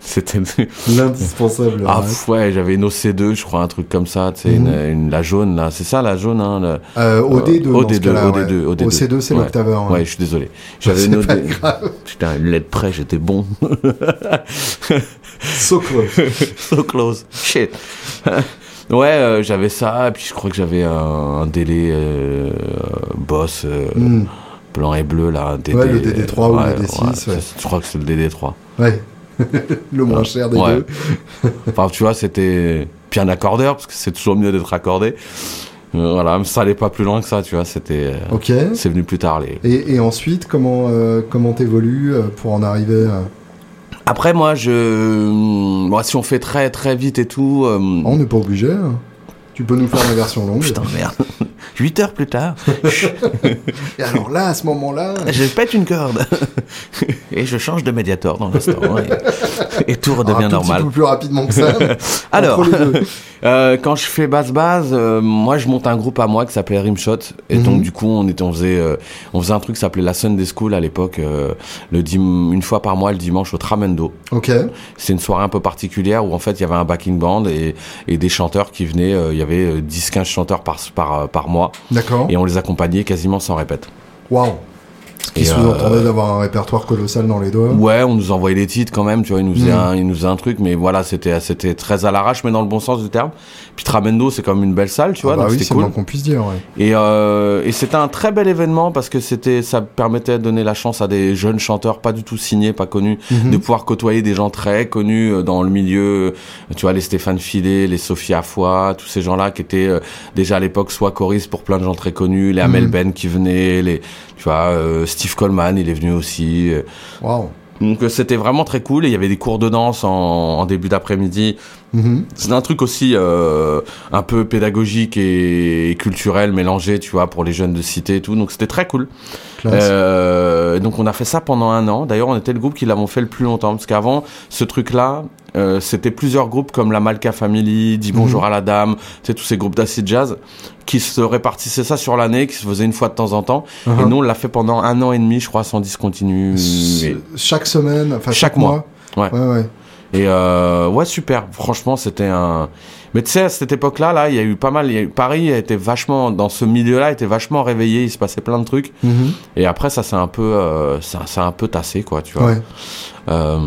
C'était... L'indispensable. Ah ouais. pff, ouais, j'avais une OC2, je crois, un truc comme ça, tu sais, Mhm. une, une- la jaune là, c'est ça la jaune, hein le- Euh, OD2. dans ce OD2, cas-là, OD2, ouais. OD2. OC2, c'est Ouais. l'octaveur. Ouais, je suis désolé. J'avais une OD... Putain, une lettre près, j'étais bon. So close. so close. Shit. ouais, euh, j'avais ça, et puis je crois que j'avais un, un délai euh, boss euh, Hmm. blanc et bleu là. DD, Ouais, le DD3 ou le ouais, DD6, ouais, ouais. Je crois que c'est le DD3. Ouais. Le moins cher des Ouais. deux. Enfin, tu vois, c'était. Puis un accordeur, parce que c'est toujours mieux d'être accordé. Euh, voilà, mais ça allait pas plus loin que ça, tu vois, c'était. euh, Ok. C'est venu plus tard. Les... Et, et ensuite, comment euh, comment t'évolues pour en arriver à... Après, moi, je. Moi, si on fait très très vite et tout. euh, Oh, On n'est pas obligé. hein. Tu peux nous faire la version longue. Putain, merde. 8 heures plus tard, Et alors là, à ce moment-là, je pète une corde. et je change de médiator dans l'instant. Et, et tout un redevient tout normal. petit peu plus rapidement que ça. Alors, euh, quand je fais basse-base, euh, moi je monte un groupe à moi qui s'appelait Rimshot. Et Mhm. donc du coup, on, était, on, faisait, euh, on faisait un truc qui s'appelait la Sunday School à l'époque, le une fois par mois le dimanche au Tramendo. Ok. C'est une soirée un peu particulière où en fait il y avait un backing band et, et des chanteurs qui venaient. Il y avait euh, 10-15 chanteurs par, par, par mois D'accord. et on les accompagnait quasiment sans répète. Waouh. Ce qui sous-entendait euh, d'avoir un répertoire colossal dans les doigts. Ouais, on nous envoyait les titres quand même, tu vois, ils nous faisaient, Mhm. un, ils nous faisaient un truc, mais voilà, c'était, c'était très à l'arrache, mais dans le bon sens du terme. Puis Tramendo, c'est comme une belle salle, tu vois, Ah bah donc oui, c'était c'est cool. qu'on puisse dire. Ouais. Et, euh, et c'était un très bel événement parce que c'était, ça permettait de donner la chance à des jeunes chanteurs pas du tout signés, pas connus, Mhm. de pouvoir côtoyer des gens très connus euh, dans le milieu. euh, Tu vois, les Stéphane Filet, les Sophie Afoy, tous ces gens-là qui étaient euh, déjà à l'époque soit choristes pour plein de gens très connus, les Amel Mhm. Ben qui venaient, les, tu vois, euh, Steve Coleman, il est venu aussi. euh, Waouh. donc euh, c'était vraiment très cool et il y avait des cours de danse en, en début d'après-midi. Mhm. C'est un truc aussi euh, un peu pédagogique et, et culturel mélangé, tu vois, pour les jeunes de cité et tout. Donc c'était très cool. Euh, donc on a fait ça pendant un an. D'ailleurs, on était le groupe qui l'avons fait le plus longtemps parce qu'avant ce truc-là, euh, c'était plusieurs groupes comme la Malka Family, Dis bonjour Mhm. à la dame, tu sais tous ces groupes d'acid jazz qui se répartissaient ça sur l'année, qui se faisaient une fois de temps en temps. Et Uh-huh. nous, on l'a fait pendant un an et demi, je crois, sans discontinuer. S- Chaque semaine, enfin chaque, Chaque mois. mois. Ouais. Ouais, ouais. Et euh, ouais, super. Franchement, c'était un. Mais tu sais, à cette époque-là, là, il y a eu pas mal. il y a eu- Paris a été vachement dans ce milieu-là, était vachement réveillé. Il se passait plein de trucs. Mhm. Et après, ça s'est un peu, euh, ça, ça a un peu tassé, quoi. Tu vois. Ouais. Euh,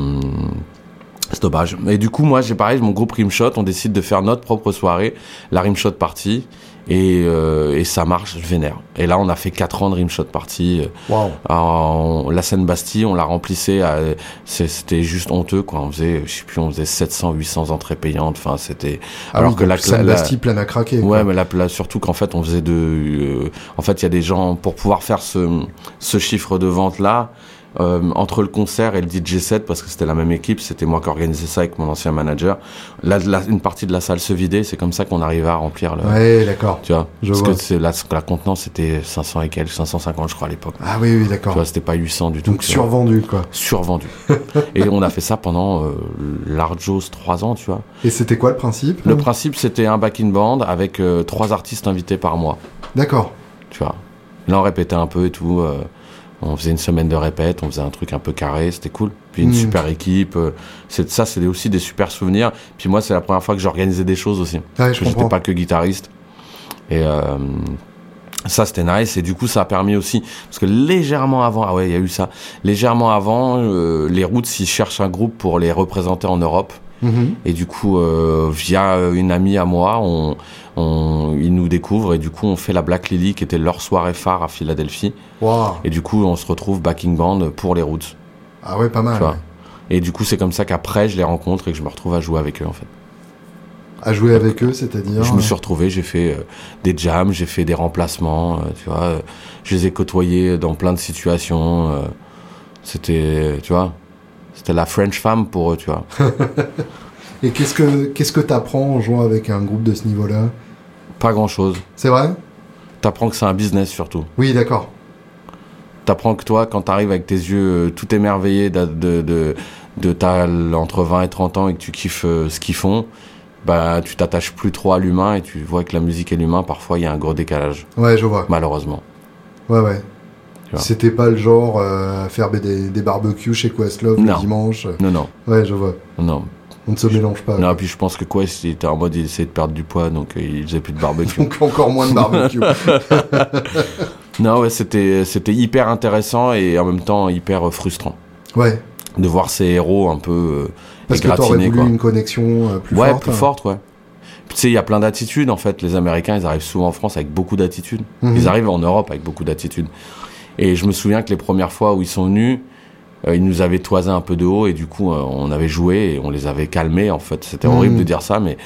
c'est dommage. Et du coup, moi, j'ai pareil, mon groupe Rimshot, on décide de faire notre propre soirée, la Rimshot Party. Et, euh, et ça marche vénère. Et là, on a fait 4 ans de Rimshot Party. euh, en, la Seine-Bastille, on la remplissait, c'était juste honteux, quoi. On faisait, je sais plus, on faisait 700, 800 entrées payantes. Enfin, c'était. Ah alors oui, que la, donc Seine-Bastille la- pleine à craquer. quoi. Ouais, mais là, surtout qu'en fait, on faisait de. euh, en fait, il y a des gens pour pouvoir faire ce, ce chiffre de vente là. Euh, entre le concert et le DJ set, parce que c'était la même équipe, c'était moi qui organisais ça avec mon ancien manager. Là, la- une partie de la salle se vidait, c'est comme ça qu'on arrivait à remplir le. Ouais, d'accord. Tu vois, Je parce vois. que c'est la, la contenance c'était 500 et quelques, 550 je crois à l'époque. Ah oui, oui, Tu d'accord. vois, c'était pas 800 du tout. Donc tu vois. survendu, quoi. survendu. et on a fait ça pendant euh, l'Arjos 3 ans, tu vois. Et c'était quoi le principe Le principe, c'était un backing band avec euh, trois artistes invités par mois, D'accord. tu vois. Là, on répétait un peu et tout. euh, on faisait une semaine de répète, on faisait un truc un peu carré, c'était cool. Puis une Mm. super équipe. euh, c'est ça, c'est aussi des super souvenirs. Puis moi, c'est la première fois que j'organisais des choses aussi. Ouais, Parce je que j'étais pas que guitariste. Et euh, ça, c'était nice. Et du coup, ça a permis aussi. Parce que légèrement avant, ah ouais, il y a eu ça. Légèrement avant, euh, les Roots, ils cherchent un groupe pour les représenter en Europe. Et du coup, euh, via une amie à moi, on, on, ils nous découvrent. Et du coup, on fait la Black Lily, qui était leur soirée phare à Philadelphie. Et du coup, on se retrouve backing band pour les Roots. Ah ouais, pas mal. Tu vois. ouais. Et du coup, c'est comme ça qu'après, je les rencontre et que je me retrouve à jouer avec eux, en fait. À jouer avec eux, c'est-à-dire. Je me suis retrouvé, j'ai fait euh, des jams, j'ai fait des remplacements, euh, tu vois. je les ai côtoyés dans plein de situations. c'était, tu vois, c'était la French femme pour eux, tu vois. Et qu'est-ce que qu'est-ce que t'apprends en jouant avec un groupe de ce niveau-là? Pas grand chose. C'est vrai? T'apprends que c'est un business surtout. Oui, d'accord. T'apprends que toi, quand t'arrives avec tes yeux euh, tout émerveillés de, de, de, de t'as entre 20 et 30 ans et que tu kiffes euh, ce qu'ils font, bah, tu t'attaches plus trop à l'humain et tu vois que la musique et l'humain, parfois, il y a un gros décalage, Ouais, je vois. malheureusement. Ouais, ouais. C'était pas le genre euh, faire des, des barbecues chez Questlove le dimanche. Non, non, Ouais, je vois. non. On ne se mélange pas. Non, puis je pense que Quest, était en mode, il essayait de perdre du poids, donc euh, il faisait plus de barbecue. Donc encore moins de barbecue. non, ouais, c'était, c'était hyper intéressant et en même temps hyper euh, frustrant ouais. de voir ces héros un peu euh, Parce que t'aurais voulu quoi. une connexion euh, plus ouais, forte. plus forte, ouais. Tu sais, il y a plein d'attitudes en fait. Les Américains, ils arrivent souvent en France avec beaucoup d'attitudes. Mhm. Ils arrivent en Europe avec beaucoup d'attitudes. Et je me souviens que les premières fois où ils sont venus, euh, ils nous avaient toisé un peu de haut et du coup, euh, on avait joué et on les avait calmés en fait. C'était horrible de dire ça, mais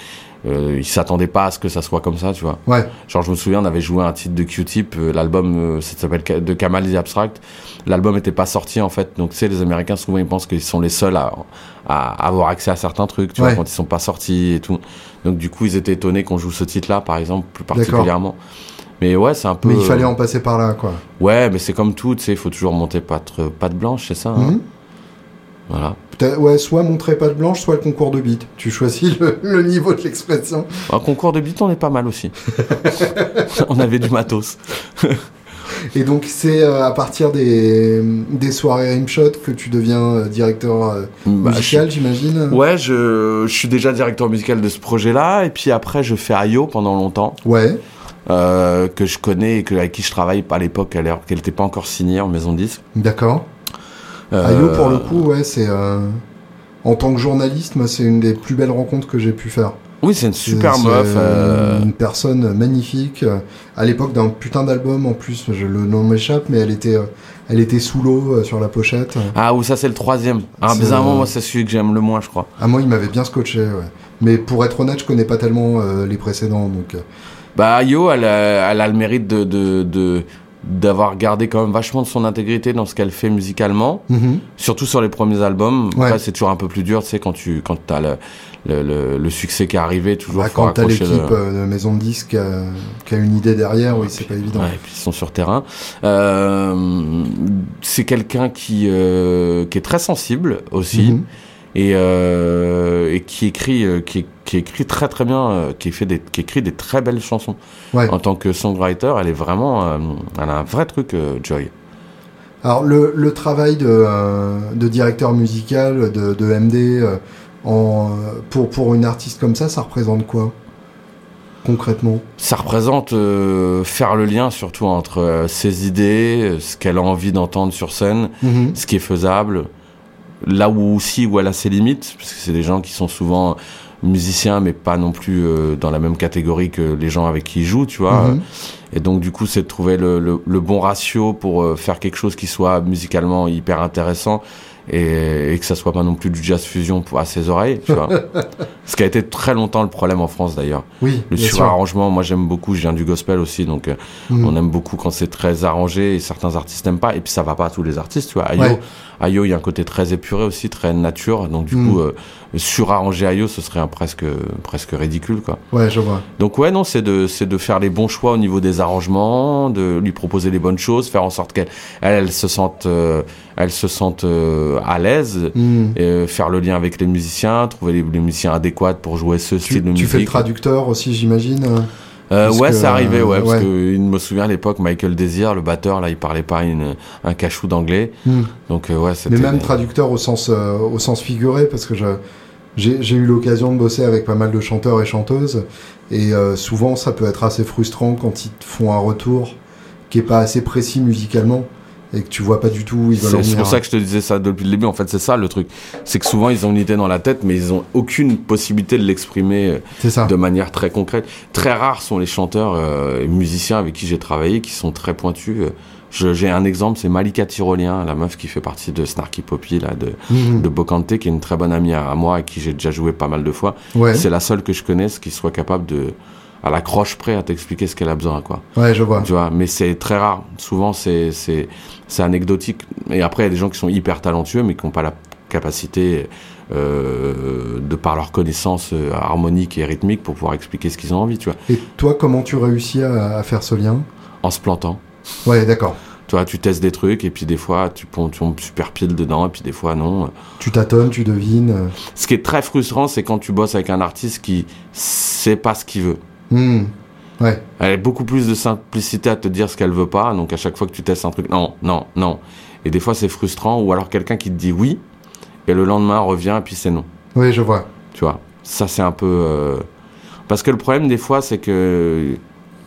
euh, ils s'attendaient pas à ce que ça soit comme ça, tu vois. Ouais. Genre, je me souviens, on avait joué un titre de Q-Tip, euh, l'album, euh, ça s'appelle de Kamal the Abstract. L'album était pas sorti, en fait. Donc, tu sais, les Américains, souvent, ils pensent qu'ils sont les seuls à, à avoir accès à certains trucs, tu Ouais. vois, quand ils sont pas sortis et tout. Donc, du coup, ils étaient étonnés qu'on joue ce titre-là, par exemple, plus particulièrement. Mais ouais, c'est un peu. Mais il fallait en passer par là, quoi. Ouais, mais c'est comme tout, tu sais, il faut toujours monter patte, patte blanche, c'est ça. hein Mhm. Voilà. Ouais, soit montrer pas de blanche, soit le concours de beat. Tu choisis le, le niveau de l'expression. Un concours de beat, on est pas mal aussi. on avait du matos. Et donc, c'est euh, à partir des, des soirées Rimshot que tu deviens euh, directeur euh, Bah, musical, j'imagine Ouais, je, je suis déjà directeur musical de ce projet-là, et puis après je fais Ayo pendant longtemps, Ouais, euh, que je connais et que, avec qui je travaille à l'époque, alors qu'elle n'était pas encore signée en maison de disque. d'accord. Euh, Ayo, pour le coup, ouais, c'est. euh, En tant que journaliste, moi, c'est une des plus belles rencontres que j'ai pu faire. Oui, c'est une super meuf. euh, Une personne magnifique. À l'époque d'un putain d'album, en plus, je, le nom m'échappe, mais elle était, euh, elle était sous l'eau sur la pochette. Ah, ou ça c'est le troisième. Ah, bizarrement, moi c'est celui que j'aime le moins, je crois. Ah, moi, il m'avait bien scotché, ouais. Mais pour être honnête, je connais pas tellement euh, les précédents, donc. euh, Bah, Ayo, elle a, elle a le mérite de, de, de- d'avoir gardé quand même vachement de son intégrité dans ce qu'elle fait musicalement, mhm. surtout sur les premiers albums. Ouais. Après, c'est toujours un peu plus dur, tu sais, quand tu quand as le, le, le, le succès qui est arrivé, toujours Bah, quand t'as l'équipe euh, de maison de disques euh, qui a une idée derrière, oui, c'est pas évident. Ouais, et puis ils sont sur terrain. Euh, c'est quelqu'un qui, euh, qui est très sensible aussi Mhm. Et, euh, et qui écrit, euh, qui, qui écrit très très bien, euh, qui fait des, qui écrit des très belles chansons. Ouais. En tant que songwriter, elle est vraiment, elle a un vrai truc, Joy. Alors le, le travail de, de directeur musical, de, de MD, en, pour, pour une artiste comme ça, ça représente quoi concrètement? Ça représente euh, faire le lien surtout entre euh, ses idées, ce qu'elle a envie d'entendre sur scène, Mhm. ce qui est faisable, là où aussi où elle a ses limites, parce que c'est des gens qui sont souvent musiciens mais pas non plus euh, dans la même catégorie que les gens avec qui ils jouent, tu vois. Mhm. Et donc du coup c'est de trouver le, le- le bon ratio pour euh, faire quelque chose qui soit musicalement hyper intéressant et, et que ça soit pas non plus du jazz fusion pour, à ses oreilles, tu vois. Ce qui a été très longtemps le problème en France d'ailleurs. Oui, Le surarrangement, moi j'aime beaucoup, je viens du gospel aussi, donc euh, Mhm. on aime beaucoup quand c'est très arrangé et certains artistes n'aiment pas, et puis ça va pas à tous les artistes, tu vois. Ayo, Ouais. Ayo, il y a un côté très épuré aussi, très nature, donc du Mhm. coup, euh, surarranger Ayo, ce serait un presque, presque ridicule, quoi. Ouais, je vois. Donc ouais, non, c'est de, c'est de faire les bons choix au niveau des arrangements, de lui proposer les bonnes choses, faire en sorte qu'elle elle, elle se sente, euh, elle se sente euh, à l'aise, et, euh, faire le lien avec les musiciens, trouver les, les musiciens adéquats pour jouer ce Tu, style de tu musique. fais le traducteur aussi, j'imagine Euh, ouais, c'est arrivé, ouais, euh, parce que il me souvient à l'époque, Michael Desir, le batteur, là, il parlait pas une, un cachou d'anglais, Mhm. donc euh, ouais, c'était. Mais même traducteur au sens, euh, au sens figuré, parce que je- j'ai eu l'occasion de bosser avec pas mal de chanteurs et chanteuses, et euh, souvent ça peut être assez frustrant quand ils font un retour qui est pas assez précis musicalement, et que tu vois pas du tout où ils veulent en C'est pour ça que je te disais ça depuis le début. En fait, c'est ça le truc. C'est que souvent, ils ont une idée dans la tête, mais ils ont aucune possibilité de l'exprimer euh, de manière très concrète. Très rares sont les chanteurs euh, et musiciens avec qui j'ai travaillé qui sont très pointus. Euh, J'ai un exemple, c'est Malika Tyrolien, la meuf qui fait partie de Snarky Poppy, là, de, Mhm. de Bocante, qui est une très bonne amie à à moi, avec qui j'ai déjà joué pas mal de fois. Ouais. C'est la seule que je connaisse qui soit capable de, à la croche près, à t'expliquer ce qu'elle a besoin, quoi. ouais, je vois. Tu vois, mais c'est très rare. Souvent, c'est, c'est, c'est anecdotique. Et après, il y a des gens qui sont hyper talentueux, mais qui n'ont pas la capacité, euh, de par leur connaissance euh, harmonique et rythmique, pour pouvoir expliquer ce qu'ils ont envie, tu vois, Et toi, comment tu réussis à, à faire ce lien? En se plantant. Ouais, d'accord. Tu vois, tu testes des trucs, et puis des fois, tu tombes, tu super pile dedans, et puis des fois, non. Tu tâtonnes, tu devines. euh. Ce qui est très frustrant, c'est quand tu bosses avec un artiste qui sait pas ce qu'il veut. Hmm. Ouais, Elle a beaucoup plus de simplicité à te dire ce qu'elle veut pas, donc à chaque fois que tu testes un truc, non, non, non. Et des fois c'est frustrant, ou alors quelqu'un qui te dit oui, et le lendemain revient et puis c'est non. ouais, je vois. Tu vois, ça c'est un peu. euh, Parce que le problème des fois c'est que.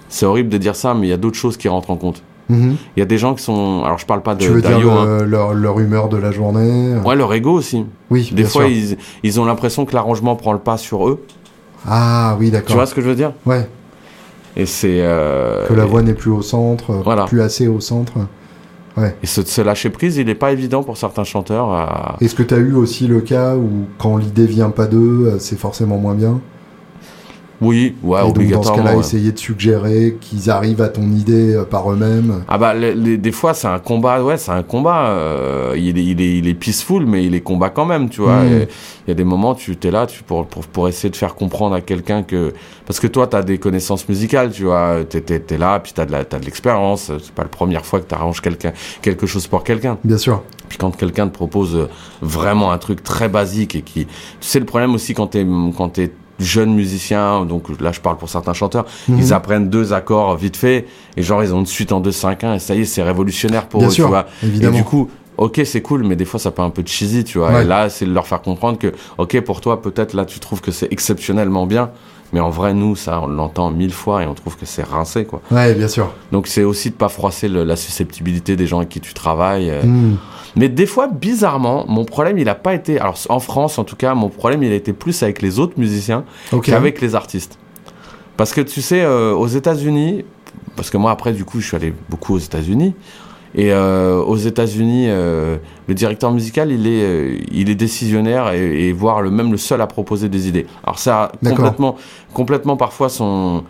C'est horrible de dire ça, mais il y a d'autres choses qui rentrent en compte. Mhm. Il y a des gens qui sont. Alors je parle pas de Tu veux dire le- hein. leur, leur humeur de la journée? Ouais, leur ego aussi. Oui, Des bien fois, sûr. ils, ils ont l'impression que l'arrangement prend le pas sur eux. Ah oui, Tu d'accord. vois ce que je veux dire Ouais, Et c'est. euh, que la et- voix n'est plus au centre, Voilà. plus assez au centre. Ouais. Et ce, ce lâcher prise, il n'est pas évident pour certains chanteurs. à- Est-ce que tu as eu aussi le cas où quand l'idée vient pas d'eux, euh, c'est forcément moins bien? Oui, ouais, Et donc dans ce cas-là, ouais. essayer de suggérer qu'ils arrivent à ton idée euh, par eux-mêmes. Ah bah, les- les- des fois, c'est un combat, ouais, c'est un combat. euh, il, est, il, est, il est peaceful, mais il est combat quand même, tu vois. Mm. Il y a des moments, tu es là tu, pour, pour, pour essayer de faire comprendre à quelqu'un que. Parce que toi, tu as des connaissances musicales, tu vois. Tu es, là, puis tu as de la- t'as de l'expérience. C'est pas la première fois que tu arranges quelqu'un, quelque chose pour quelqu'un. Bien sûr. Puis quand quelqu'un te propose euh, vraiment un truc très basique et qui... Tu sais, le problème aussi quand t'es quand t'es jeune musicien, donc là je parle pour certains chanteurs, Mhm. ils apprennent deux accords vite fait et genre ils ont une suite en 2-5-1 et ça y est, c'est révolutionnaire pour Bien eux, sûr, tu vois. évidemment. Et du coup, ok, c'est cool, mais des fois ça peut un peu cheesy, tu vois. Ouais. Et là, c'est de leur faire comprendre que, ok, pour toi, peut-être là tu trouves que c'est exceptionnellement bien, mais en vrai, nous, ça, on l'entend mille fois et on trouve que c'est rincé, quoi. Ouais, bien sûr. Donc c'est aussi de pas froisser le- la susceptibilité des gens avec qui tu travailles. euh, Hmm. Mais des fois, bizarrement, mon problème, il a pas été. Alors, en France, en tout cas, mon problème, il a été plus avec les autres musiciens qu'avec les artistes. Parce que tu sais, euh, aux États-Unis, parce que moi, après, du coup, je suis allé beaucoup aux États-Unis. Et euh, aux États-Unis, euh, le directeur musical, il est, euh, il est décisionnaire et, et voire le même le seul à proposer des idées. Alors ça, D'accord. complètement, complètement parfois son,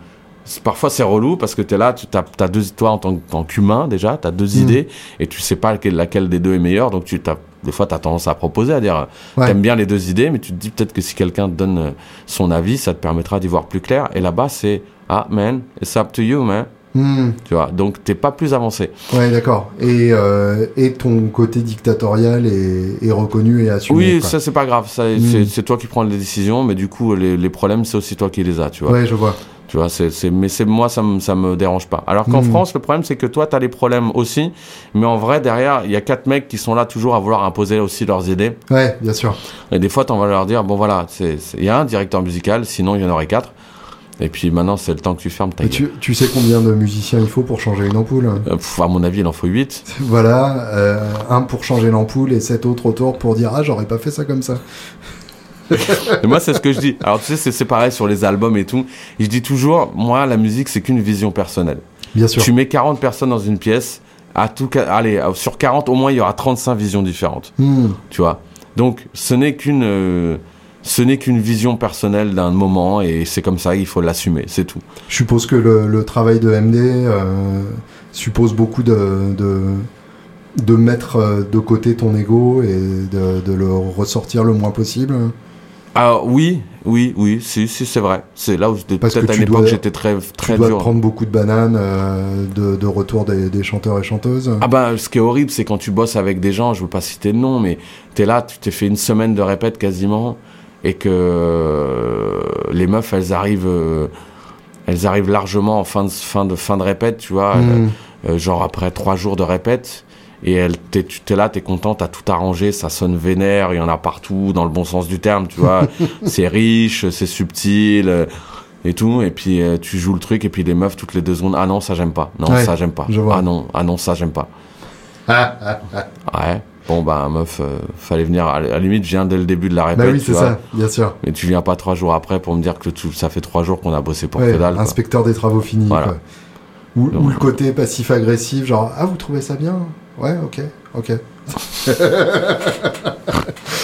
parfois c'est relou parce que tu es là, tu as, as deux, toi en tant, qu'humain déjà, tu as deux Mm. idées et tu sais pas laquelle, laquelle des deux est meilleure, donc tu t'as des fois tu as tendance à proposer, à dire Ouais. t'aimes bien les deux idées, mais tu te dis peut-être que si quelqu'un te donne euh, son avis, ça te permettra d'y voir plus clair. Et là-bas, c'est ah man, it's up to you, man. Hmm. Tu vois, donc t'es pas plus avancé. Ouais, d'accord. Et, euh, et ton côté dictatorial est, est reconnu et assumé. oui, quoi. ça c'est pas grave, ça, Mm. c'est- c'est toi qui prends les décisions, mais du coup les, les problèmes c'est aussi toi qui les as, tu vois. Ouais, je vois. Tu vois, c'est, c'est, mais c'est moi, ça me, ça me dérange pas. Alors qu'en Mhm. France, le problème, c'est que toi, t'as les problèmes aussi, mais en vrai, derrière, il y a quatre mecs qui sont là toujours à vouloir imposer aussi leurs idées. Ouais, bien sûr. Et des fois, t'en vas leur dire, bon voilà, c'est- il y a un directeur musical, sinon il y en aurait quatre. Et puis maintenant, c'est le temps que tu fermes ta tu, tu sais combien de musiciens il faut pour changer une ampoule? Euh, pff, à mon avis, il en faut 8. Voilà, euh, un pour changer l'ampoule et sept autres autour pour dire ah j'aurais pas fait ça comme ça. Moi, c'est ce que je dis. Alors, tu sais, c'est, pareil sur les albums et tout. Je dis toujours, moi, la musique, c'est qu'une vision personnelle. Bien sûr. Tu mets 40 personnes dans une pièce, à tout cas, allez, sur 40, au moins, il y aura 35 visions différentes. Hmm. Tu vois. Donc, ce n'est qu'une, euh, ce n'est qu'une vision personnelle d'un moment et c'est comme ça, il faut l'assumer, c'est tout. Je suppose que le, le travail de MD euh, suppose beaucoup de, de, de mettre euh, de côté ton ego et de, de le ressortir le moins possible. Ah oui, oui, oui, si, si, c'est vrai. C'est là où peut-être à tu l'époque dois- j'étais très, Tu très dois te dur. prendre beaucoup de bananes euh, de, de retour des, des chanteurs et chanteuses. Ah bah, ce qui est horrible, c'est quand tu bosses avec des gens, je veux pas citer de nom, mais t'es là, tu t'es fait une semaine de répète quasiment, et que euh, les meufs, elles arrivent, euh, elles arrivent largement en fin de fin de fin de répète, tu vois, euh, genre après trois jours de répète, et elle, t'es, tu t'es là, t'es content, t'as tout arrangé, ça sonne vénère, il y en a partout, dans le bon sens du terme, tu vois, c'est riche, c'est subtil. euh, et tout, et puis euh, tu joues le truc, et puis les meufs, toutes les deux secondes, ah non, ça j'aime pas, non, Ouais, ça j'aime pas, ah non, ah non, ça j'aime pas. Ah, ah, ah. Ouais. Bon, bah, meuf, euh, fallait venir. À la limite, je viens dès le début de la répète. Bah oui, tu c'est ça, bien sûr. Mais tu viens pas trois jours après pour me dire que tout, ça fait trois jours qu'on a bossé pour Ouais, que dalle. quoi. inspecteur des travaux finis. Voilà. quoi. Ou le côté passif-agressif, genre ah vous trouvez ça bien? Ouais, ok, ok.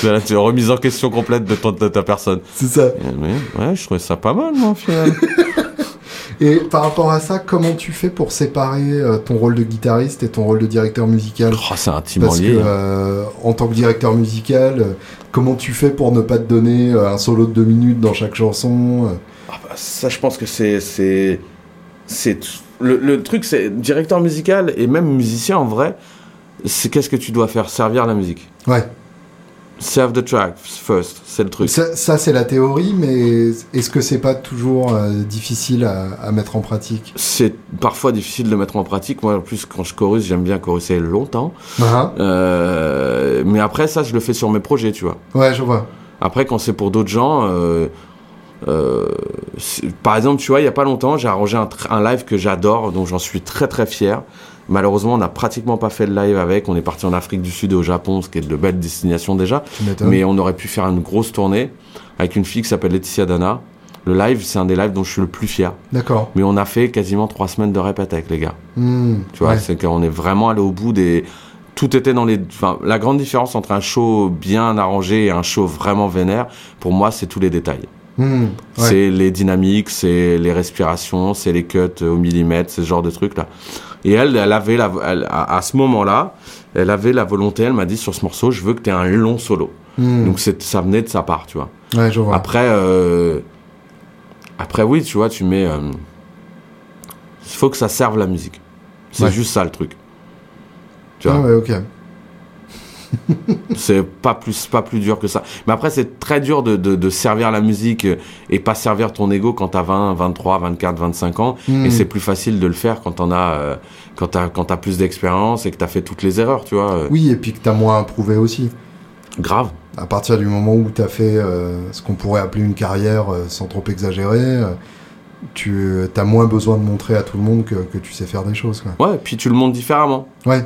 Là, tu es remise en question complète de, ton- de ta personne. C'est ça. Mais, ouais, je trouvais ça pas mal, moi, au final. Et par rapport à ça, comment tu fais pour séparer euh, ton rôle de guitariste et ton rôle de directeur musical? Oh, c'est intimement Parce que lié. euh, en tant que directeur musical, euh, comment tu fais pour ne pas te donner euh, un solo de deux minutes dans chaque chanson euh? Ah bah, ça, je pense que c'est. c'est, c'est le, le truc, c'est directeur musical et même musicien en vrai, c'est qu'est-ce que tu dois faire? Servir la musique? Ouais. Serve the track first, c'est le truc. Ça, ça, c'est la théorie, mais est-ce que c'est pas toujours euh, difficile à, à mettre en pratique? C'est parfois difficile de mettre en pratique. Moi, en plus, quand je chorus, j'aime bien choruser longtemps. Ah, Euh, mais après, ça, je le fais sur mes projets, tu vois. Ouais, je vois. Après, quand c'est pour d'autres gens, euh, euh, par exemple, tu vois, il y a pas longtemps, j'ai arrangé un live que j'adore, dont j'en suis très très fier. Malheureusement, on n'a pratiquement pas fait le live avec. On est parti en Afrique du Sud et au Japon, ce qui est de belles destinations déjà. Mais on aurait pu faire une grosse tournée avec une fille qui s'appelle Laetitia Dana. Le live, c'est un des lives dont je suis le plus fier. D'accord. Mais on a fait quasiment trois semaines de répète avec les gars. Hmm, Tu vois, ouais. c'est qu'on est vraiment allé au bout des. Tout était dans les. Enfin, la grande différence entre un show bien arrangé et un show vraiment vénère, pour moi, c'est tous les détails. Hmm, ouais. C'est les dynamiques, c'est les respirations, c'est les cuts au millimètre, ce genre de trucs là. Et elle, elle avait la, elle- à, à ce moment-là, elle avait la volonté. Elle m'a dit sur ce morceau, je veux que tu aies un long solo. Hmm, Donc ça venait de sa part, tu vois. ouais, je vois. Après, euh, après oui, tu vois, tu mets. Il faut que ça serve la musique. C'est Ouais. juste ça le truc. Tu vois. Ah ouais, ok. C'est pas plus, pas plus dur que ça. Mais après, c'est très dur de, de, de servir la musique et pas servir ton ego quand t'as 20, 23, 24, 25 ans. Hmm. Et c'est plus facile de le faire quand t'en as, euh, quand t'as, quand t'as plus d'expérience et que t'as fait toutes les erreurs, tu vois. Oui, et puis que t'as moins prouvé aussi. Grave. À partir du moment où t'as fait euh, ce qu'on pourrait appeler une carrière euh, sans trop exagérer, euh, tu as moins besoin de montrer à tout le monde que, que tu sais faire des choses. Quoi. Ouais, puis tu le montres différemment. Ouais.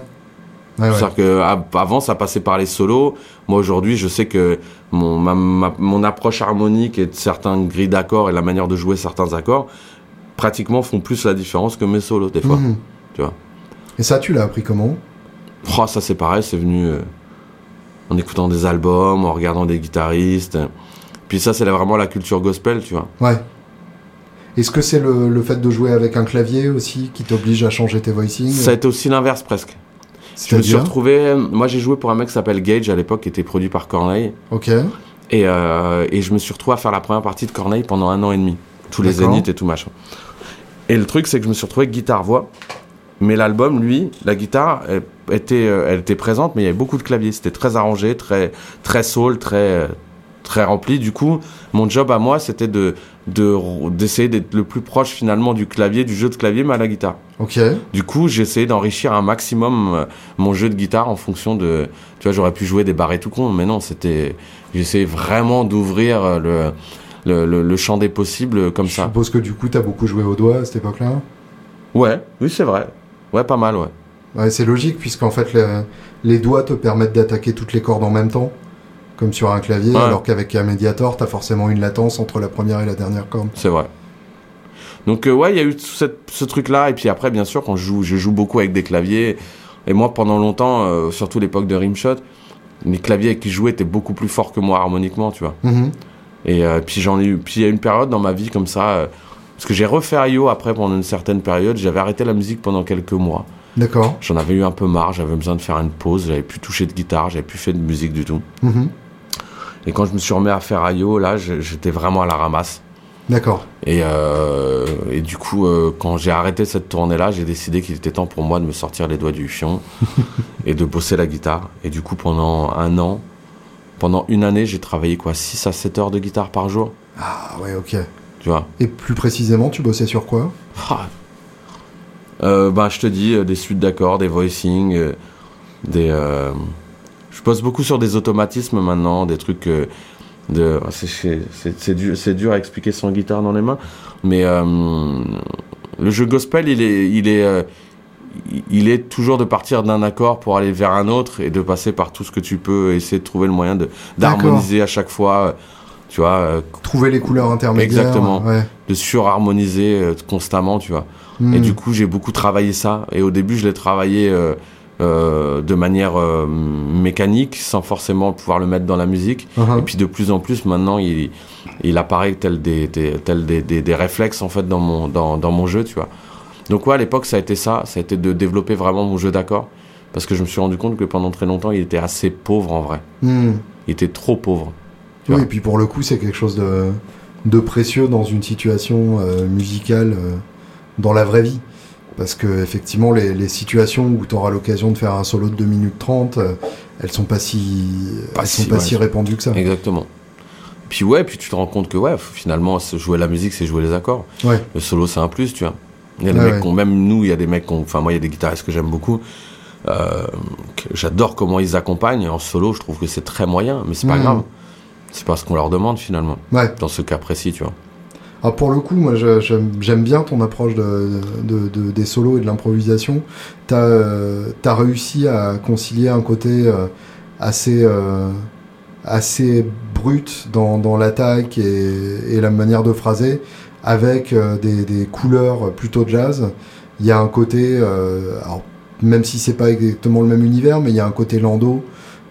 Ouais, ouais. C'est-à-dire que à- avant, ça passait par les solos. Moi, aujourd'hui, je sais que mon, ma- ma- mon approche harmonique et de certains grilles d'accords et la manière de jouer certains accords, pratiquement font plus la différence que mes solos, des fois. Mhm. tu vois. Et ça, tu l'as appris comment? Oh, ça c'est pareil, c'est venu euh, en écoutant des albums, en regardant des guitaristes. Puis ça, c'est vraiment la culture gospel, tu vois. Ouais. Est-ce que c'est le, le fait de jouer avec un clavier aussi qui t'oblige à changer tes voicings? Ça a été aussi l'inverse presque. Je me suis retrouvé. Moi, j'ai joué pour un mec qui s'appelle Gage à l'époque, qui était produit par Corneille. Ok. Et, euh, et je me suis retrouvé à faire la première partie de Corneille pendant un an et demi. Tous les zéniths et tout machin. Et le truc, c'est que je me suis retrouvé guitare-voix. Mais l'album, lui, la guitare elle était, euh, elle était présente, mais il y avait beaucoup de claviers. C'était très arrangé, très, très soul, très, euh, très rempli. Du coup, mon job à moi, c'était de de d'essayer d'être le plus proche finalement du clavier, du jeu de clavier, mais à la guitare. Ok. Du coup, j'ai essayé d'enrichir un maximum euh, mon jeu de guitare en fonction de. Tu vois, j'aurais pu jouer des barrés tout con, mais non, c'était. J'essayais vraiment d'ouvrir euh, le, le, le, le champ des possibles comme Je ça. suppose que du coup, t'as beaucoup joué au doigt à cette époque-là? Ouais, oui, c'est vrai. Ouais, pas mal, ouais. Ouais, c'est logique, puisqu'en fait, le- les doigts te permettent d'attaquer toutes les cordes en même temps, comme sur un clavier, Ouais. alors qu'avec un médiator, t'as forcément une latence entre la première et la dernière corde. C'est vrai. Donc euh, ouais, il y a eu tout cette- ce truc-là. Et puis après, bien sûr, quand je joue, je joue beaucoup avec des claviers. Et moi, pendant longtemps, euh, surtout l'époque de Rimshot, les claviers avec qui je jouais étaient beaucoup plus forts que moi harmoniquement, tu vois. Mhm. Et euh, puis j'en ai eu. Puis il y a une période dans ma vie comme ça, euh, parce que j'ai refait IO après pendant une certaine période. J'avais arrêté la musique pendant quelques mois. D'accord. J'en avais eu un peu marre. J'avais besoin de faire une pause. J'avais plus touché de guitare. J'avais plus fait de musique du tout. Mhm. Et quand je me suis remis à faire IO, là, j'étais vraiment à la ramasse. D'accord. Et, euh, et du coup, euh, quand j'ai arrêté cette tournée-là, j'ai décidé qu'il était temps pour moi de me sortir les doigts du fion et de bosser la guitare. Et du coup, pendant un an, pendant une année, j'ai travaillé quoi 6 à 7 heures de guitare par jour, Ah ouais, ok. tu vois. Et plus précisément, tu bossais sur quoi? Ah. Euh, ben, je te dis, des suites d'accords, des voicings, des... je bosse beaucoup sur des automatismes maintenant, des trucs... euh, de, c'est- dur, c'est dur à expliquer sans guitare dans les mains, mais euh, le jeu gospel, il est, il est, euh, il est toujours de partir d'un accord pour aller vers un autre et de passer par tout ce que tu peux, essayer de trouver le moyen de d'harmoniser à chaque fois, euh, tu vois, Trouver les couleurs intermédiaires. Exactement. Ouais. de surharmoniser constamment, tu vois. Et Mhm. du coup, j'ai beaucoup travaillé ça. Et au début, je l'ai travaillé euh, de manière euh, mécanique, sans forcément pouvoir le mettre dans la musique. Mhm. Et puis de plus en plus, maintenant, il, il apparaît tel des, des, tel des, des, des réflexes en fait dans mon, dans, dans mon jeu, tu vois. Donc ouais, à l'époque, ça a été ça. Ça a été de développer vraiment mon jeu d'accords. Parce que je me suis rendu compte que pendant très longtemps, il était assez pauvre en vrai. Mhm. Il était trop pauvre. Tu Oui, vois. et puis pour le coup, c'est quelque chose de, de précieux dans une situation euh, musicale dans la vraie vie. Parce que effectivement, les, les situations où tu auras l'occasion de faire un solo de 2 minutes 30, euh, elles sont pas si, Pas elles sont pas ouais. si répandues que ça. Exactement. Puis ouais, puis tu te rends compte que ouais, finalement, jouer la musique, c'est jouer les accords. Ouais. Le solo, c'est un plus, tu vois. Il y a des mecs ouais. même nous, il y a des mecs qui ont- enfin moi, il y a des guitaristes que j'aime beaucoup. euh, J'adore comment ils accompagnent. En solo, je trouve que c'est très moyen, mais c'est pas Mhm. grave. C'est pas ce qu'on leur demande finalement. Ouais. Dans ce cas précis, tu vois. Alors pour le coup, moi j'aime bien ton approche de, de- de- des solos et de l'improvisation. T'as euh, t'as réussi à concilier un côté euh, assez, euh, assez brut dans, dans l'attaque et, et la manière de phraser avec des, des couleurs plutôt jazz. Il y a un côté, alors, même si c'est pas exactement le même univers, mais il y a un côté lando.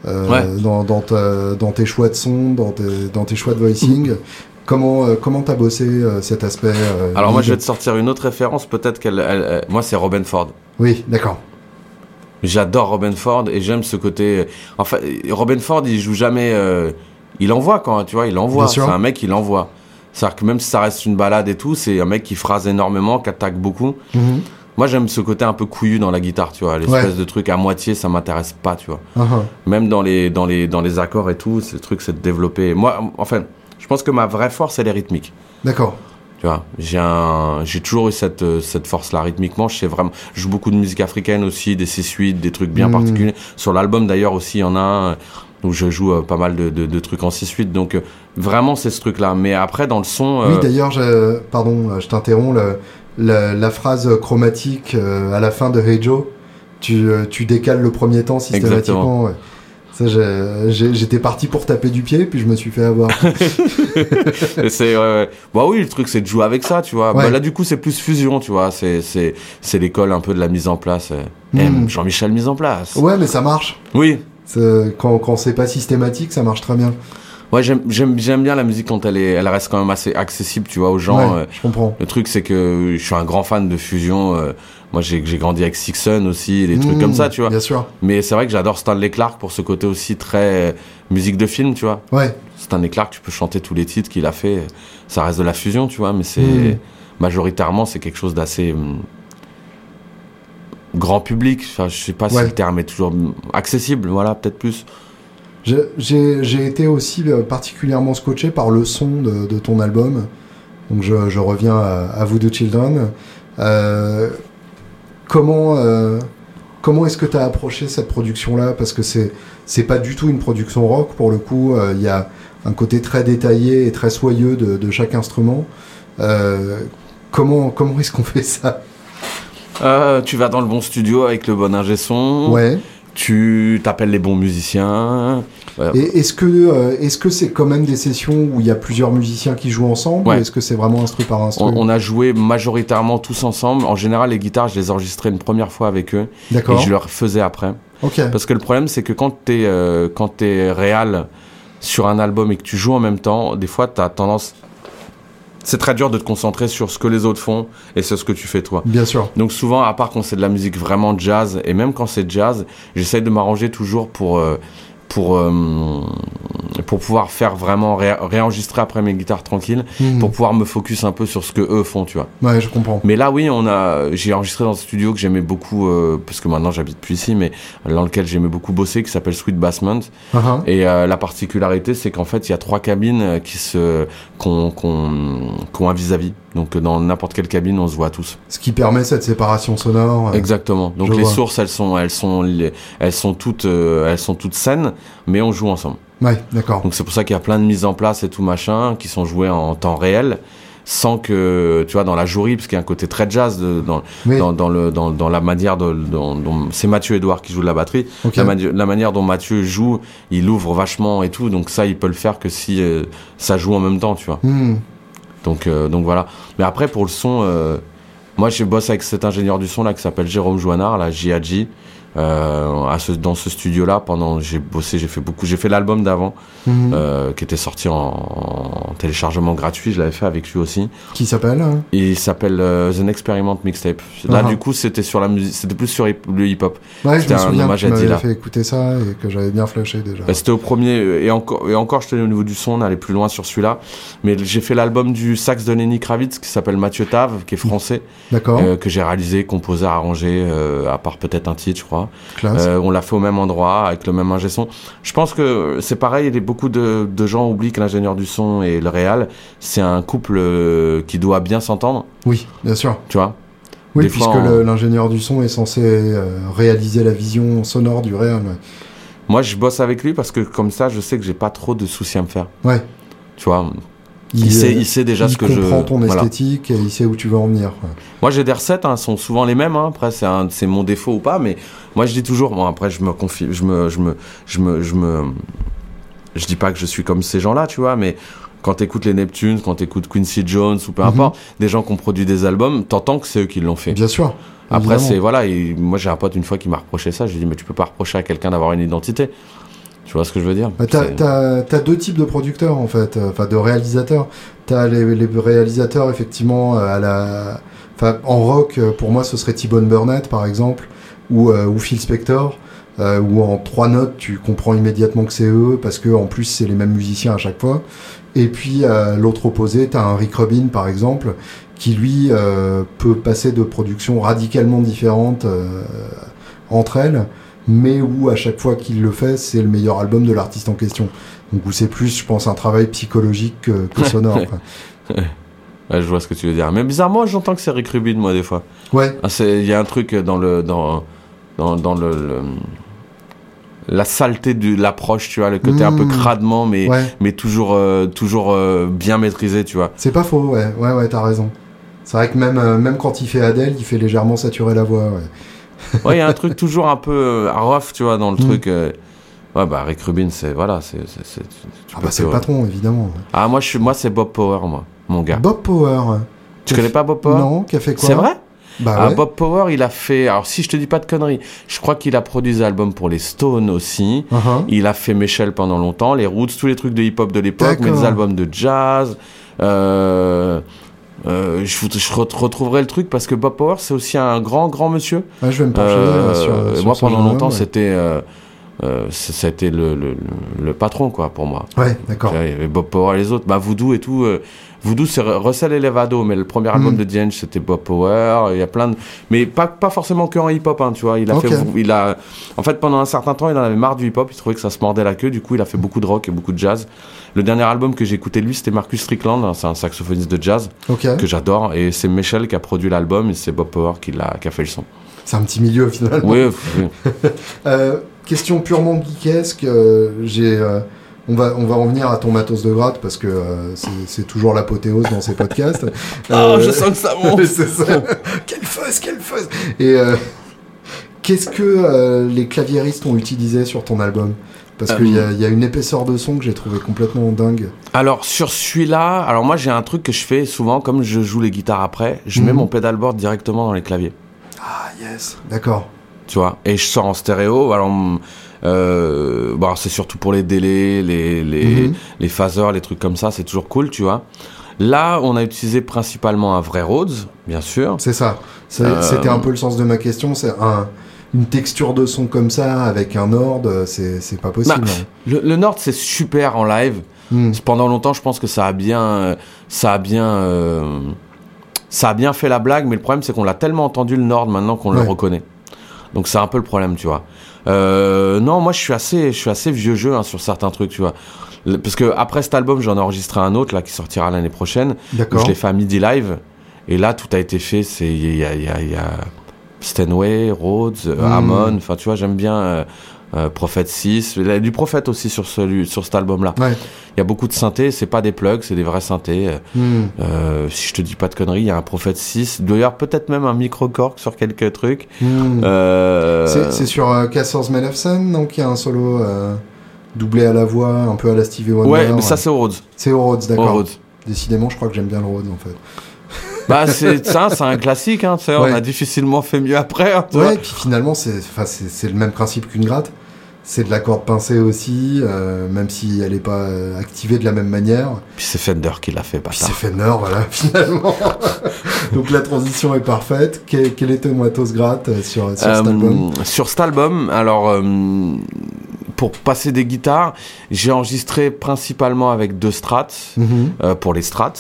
euh, Ouais. dans, dans, ta- dans tes choix de son, dans tes, dans tes choix de voicing. Comment euh, comment t'as bossé euh, cet aspect euh, Alors moi, je vais te sortir une autre référence. Peut-être qu'elle, elle- elle- moi, c'est Robin Ford. Oui, d'accord. J'adore Robin Ford et j'aime ce côté. Enfin, Robin Ford, il joue jamais. euh, Il envoie quand, tu vois, il envoie. C'est un mec, il envoie. C'est-à-dire que même si ça reste une balade et tout, c'est un mec qui phrase énormément, qui attaque beaucoup. Mhm. Moi, j'aime ce côté un peu couillu dans la guitare, tu vois. L'espèce Ouais. de truc à moitié, ça m'intéresse pas, tu vois. Ah, Même dans les, dans les, dans les accords et tout, le truc, c'est de développer. Moi, enfin, je pense que ma vraie force, elle est rythmique. D'accord. Tu vois, j'ai un, j'ai toujours eu cette, euh, cette force-là rythmiquement. Je sais vraiment, je joue beaucoup de musique africaine aussi, des 6-8, des trucs bien Mm. particuliers. Sur l'album d'ailleurs aussi, il y en a un où je joue euh, pas mal de, de, de trucs en 6-8. Donc euh, vraiment, c'est ce truc-là. Mais après, dans le son, euh, Oui, d'ailleurs, je- pardon, je t'interromps. la, la phrase chromatique à la fin de Hey Joe, tu, tu décales le premier temps systématiquement. ouais. Ça, j'étais parti pour taper du pied, puis je me suis fait avoir. C'est, ouais, ouais. bah oui, le truc, c'est de jouer avec ça, tu vois. Ouais. Bah, là, du coup, c'est plus fusion, tu vois. C'est, c'est, c'est l'école un peu de la mise en place. euh. Mm. Eh, Jean-Michel mise en place. ouais, mais ça marche. Oui. Quand, quand c'est pas systématique, ça marche très bien. Ouais, j'aime, bien la musique quand elle est, elle reste quand même assez accessible, tu vois, aux gens. ouais, euh, je comprends. Le truc, c'est que je suis un grand fan de fusion. euh, moi, j'ai j'ai grandi avec Sixon aussi, des trucs Mmh, comme ça, tu vois. Bien sûr. Mais c'est vrai que j'adore Stanley Clark pour ce côté aussi très euh, musique de film, tu vois. Ouais. Stanley Clark, tu peux chanter tous les titres qu'il a fait. Ça reste de la fusion, tu vois, mais c'est Mmh. majoritairement c'est quelque chose d'assez hum, grand public. Enfin, je sais pas si le terme est toujours accessible. Voilà, peut-être plus. J'ai- J'ai j'ai été aussi euh, particulièrement scotché par le son de, de ton album. Donc je, je reviens à, à Voodoo Children. Euh, comment euh, comment est-ce que tu as approché cette production-là? Parce que c'est c'est pas du tout une production rock pour le coup. euh, Il y a un côté très détaillé et très soyeux de, de chaque instrument. Euh, comment comment est-ce qu'on fait ça? Euh, tu vas dans le bon studio avec le bon ingé son. Ouais. Tu t'appelles les bons musiciens. Et est-ce que euh, est-ce que c'est quand même des sessions où il y a plusieurs musiciens qui jouent ensemble Ouais. ou est-ce que c'est vraiment instru par instru on, on a joué majoritairement tous ensemble. En général, les guitares, je les enregistrais une première fois avec eux et D'accord. je leur faisais après. Ok. Parce que le problème, c'est que quand t'es euh, quand t'es réal sur un album et que tu joues en même temps, des fois, t'as tendance. C'est très dur de te concentrer sur ce que les autres font et sur ce que tu fais toi. Bien sûr. Donc souvent, à part quand c'est de la musique vraiment jazz, et même quand c'est jazz, j'essaye de m'arranger toujours pour euh, pour euh, pour pouvoir faire vraiment ré- réenregistrer après mes guitares tranquilles, Mhm. pour pouvoir me focus un peu sur ce que eux font, tu vois. Ouais, je comprends. Mais là, oui, on a, j'ai enregistré dans un studio que j'aimais beaucoup, euh, parce que maintenant j'habite plus ici, mais dans lequel j'aimais beaucoup bosser, qui s'appelle Sweet Bassment. Ah, ah. Et euh, la particularité, c'est qu'en fait, il y a trois cabines euh, qui se, qu'on, qu'on, qu'on un vis-à-vis. Donc, euh, dans n'importe quelle cabine, on se voit tous. Ce qui permet cette séparation sonore. euh, Exactement. Donc les vois. sources, elles sont, elles sont, elles sont toutes, euh, elles sont toutes saines, mais on joue ensemble. Ouais, d'accord. Donc c'est pour ça qu'il y a plein de mises en place et tout machin qui sont jouées en temps réel, sans que, tu vois, dans la jouerie, parce qu'il y a un côté très jazz de, dans, Oui. dans, dans le, dans, dans la manière de, dont, dont- c'est Mathieu Edouard qui joue de la batterie. La, mani- la manière dont Mathieu joue, il ouvre vachement et tout, donc ça, il peut le faire que si euh, ça joue en même temps, tu vois. Hmm. Donc, euh, donc voilà. Mais après, pour le son, euh, moi, je bosse avec cet ingénieur du son là qui s'appelle Jérôme Joannard, la JAG. Euh, à ce, dans ce studio-là, pendant j'ai bossé, j'ai fait beaucoup, j'ai fait l'album d'avant Mhm. euh, qui était sorti en, en téléchargement gratuit. Je l'avais fait avec lui aussi. Qui s'appelle hein il s'appelle euh, The Experiment Mixtape. Là, Ah. du coup, c'était sur la musique, c'était plus sur hip- le hip-hop. Ouais, C'était un hommage à Dilla. fait écouter ça et que j'avais bien flashé déjà. Bah, C'était au premier et encore et encore je tenais au niveau du son, on allait plus loin sur celui-là. Mais j'ai fait l'album du sax de Lenny Kravitz qui s'appelle Mathieu Tave, qui est français. D'accord. euh, que j'ai réalisé, composé, arrangé, euh, à part peut-être un titre, je crois. Euh, on l'a fait au même endroit, avec le même ingé son. Je pense que c'est pareil, beaucoup de, de gens oublient que l'ingénieur du son et le réal, c'est un couple euh, qui doit bien s'entendre, Oui, bien sûr. tu vois? Oui, Des puisque on- l'ingénieur du son est censé euh, réaliser la vision sonore du. Ouais. Moi, je bosse avec lui parce que comme ça, je sais que j'ai pas trop de soucis à me faire. Ouais. Tu vois, il, sait, il sait déjà il ce que je. comprend ton voilà. esthétique et il sait où tu veux en venir. ouais. Moi, j'ai des recettes, hein, sont souvent les mêmes. Hein. Après, c'est un- c'est mon défaut ou pas, mais moi, je dis toujours. Bon, après, je me confie, je me, je me, je me, je me, je dis pas que je suis comme ces gens-là, tu vois, mais quand t'écoutes les Neptunes, quand t'écoutes Quincy Jones ou peu Mhm. importe, des gens qui ont produit des albums, t'entends que c'est eux qui l'ont fait. Bien sûr. Après, évidemment. c'est voilà. Et moi, j'ai un pote une fois qui m'a reproché ça. Je lui ai dit, mais tu peux pas reprocher à quelqu'un d'avoir une identité. Tu vois ce que je veux dire Bah, t'as, t'as deux types de producteurs en fait, euh, enfin de réalisateurs. T'as les, les réalisateurs effectivement euh, à la, enfin en rock euh, pour moi ce serait T-Bone Burnett par exemple ou, euh, ou Phil Spector. euh, où en trois notes tu comprends immédiatement que c'est eux parce que en plus c'est les mêmes musiciens à chaque fois. Et puis à l'autre opposé, t'as un Rick Rubin par exemple qui lui euh, peut passer de productions radicalement différentes euh, entre elles mais où à chaque fois qu'il le fait, c'est le meilleur album de l'artiste en question. Donc où c'est plus, je pense, un travail psychologique que, que sonore. Ouais, je vois ce que tu veux dire. Mais bizarrement, j'entends que c'est Rick Rubin, moi, des fois. Ouais, Ah, Il y a un truc dans le dans dans, dans le, le- la saleté de l'approche, tu vois, le côté un peu Mmh. cradement, mais ouais, mais toujours euh, toujours euh, bien maîtrisé, tu vois. c'est pas faux, ouais, ouais, ouais, t'as raison. C'est vrai que même, euh, même quand il fait Adèle, il fait légèrement saturer la voix. Ouais. Ouais, il y a un truc toujours un peu euh, rough, tu vois, dans le Mmh. truc. euh, Ouais, bah Rick Rubin, c'est voilà, c'est Ah bah c'est le patron, évidemment. Ah moi je suis moi c'est Bob Power moi, mon gars. Bob Power. tu connais pas Bob Power? Non, qui a fait quoi? C'est vrai? Bah Ah, ouais. Bob Power, il a fait. Alors, si je te dis pas de conneries, je crois qu'il a produit des albums pour les Stones aussi. Uh-huh. Il a fait Michel pendant longtemps, les Roots, tous les trucs de hip-hop de l'époque, mais des albums de jazz. Euh, euh, je, je re- retrouverai le truc parce que Bob Power, c'est aussi un grand, grand monsieur. Ouais, je vais me pencher Euh, sur, sur moi, pendant longtemps, ouais. c'était. euh, euh, ça ça a été le, le, le patron, quoi, pour moi. Ouais, d'accord. Il y avait Bob Power et les autres. Bah, Voodoo et tout. euh, Voodoo, c'est Russell Elevado, mais le premier album Mm. de Dienge, c'était Bob Power. Il y a plein de. Mais pas, pas forcément que en hip-hop, hein, tu vois. Il a fait. Il a... En fait, pendant un certain temps, il en avait marre du hip-hop. Il trouvait que ça se mordait la queue. Du coup, il a fait beaucoup de rock et beaucoup de jazz. Le dernier album que j'ai écouté de lui, c'était Marcus Strickland. C'est un saxophoniste de jazz que j'adore. Et c'est Michel qui a produit l'album et c'est Bob Power qui, l'a, qui a fait le son. C'est un petit milieu finalement. Oui, oui. Euh, question purement geekesque, euh, j'ai, euh, on, va, on va revenir à ton matos de gratte parce que euh, c'est, toujours l'apothéose dans ces podcasts. Oh, Euh, je sens que ça monte. ça. quelle fuzz, quelle fuzz Et euh, qu'est-ce que les claviéristes ont utilisé sur ton album? Parce qu'il y, a- il y a une épaisseur de son que j'ai trouvé complètement dingue. Alors sur celui-là, alors moi j'ai un truc que je fais souvent, comme je joue les guitares après, je mets Mhm. mon pedalboard directement dans les claviers. Ah yes, d'accord. Tu vois. Et je sors en stéréo. Alors, mm, euh, bon, c'est surtout pour les délais, les, les, Mhm. les phasers, les trucs comme ça, c'est toujours cool, tu vois. Là, on a utilisé principalement un vrai Rhodes, bien sûr. C'est ça. Euh, C'était un peu le sens de ma question. C'est un, une texture de son comme ça avec un ordre, c'est, c'est pas possible. Bah, Le, le Nord, c'est super en live. Hmm. Pendant longtemps, je pense que ça a bien, euh, ça a bien, euh, ça a bien fait la blague, mais le problème, c'est qu'on l'a tellement entendu le Nord maintenant qu'on Ouais. le reconnaît. Donc c'est un peu le problème, tu vois. Euh, non, moi je suis assez, je suis assez vieux jeu hein, sur certains trucs, tu vois. Parce que après cet album, j'en ai enregistré un autre là qui sortira l'année prochaine. D'accord. Je l'ai fait à midi live. Et là, tout a été fait. C'est il y a, il y a- il y a Stenway, Rhodes, euh, Mm. Hammond. Enfin, tu vois, j'aime bien euh, euh, Prophet 6. Il y a du Prophète aussi sur celui, sur cet album-là. Ouais. Il y a beaucoup de synthés. C'est pas des plugs, c'est des vrais synthés. Euh, Hmm. euh, si je te dis pas de conneries, il y a un Prophet 6. Il doit y avoir peut-être même un micro-cork sur quelques trucs. Hmm. Euh, C'est, sur euh, Cassors Melefsen, donc il y a un solo euh, doublé à la voix, un peu à la Stevie Wonder. Ouais, mais ça c'est au Rhodes. C'est au Rhodes, d'accord. Décidément, je crois que j'aime bien le Rhodes en fait. Bah c'est ça, c'est un classique. Hein, Ouais. On a difficilement fait mieux après. hein, Ouais, et puis finalement, c'est, enfin, c'est, c'est le même principe qu'une gratte. C'est de la corde pincée aussi, euh, même si elle n'est pas euh, activée de la même manière. Puis c'est Fender qui l'a fait, Puis bâtard. c'est Fender, voilà, finalement. Donc la transition est parfaite. Quel, quel était Matos Gratte euh, sur, sur cet album? sur cet album, alors pour passer des guitares, j'ai enregistré principalement avec deux strats Mhm. pour les strats.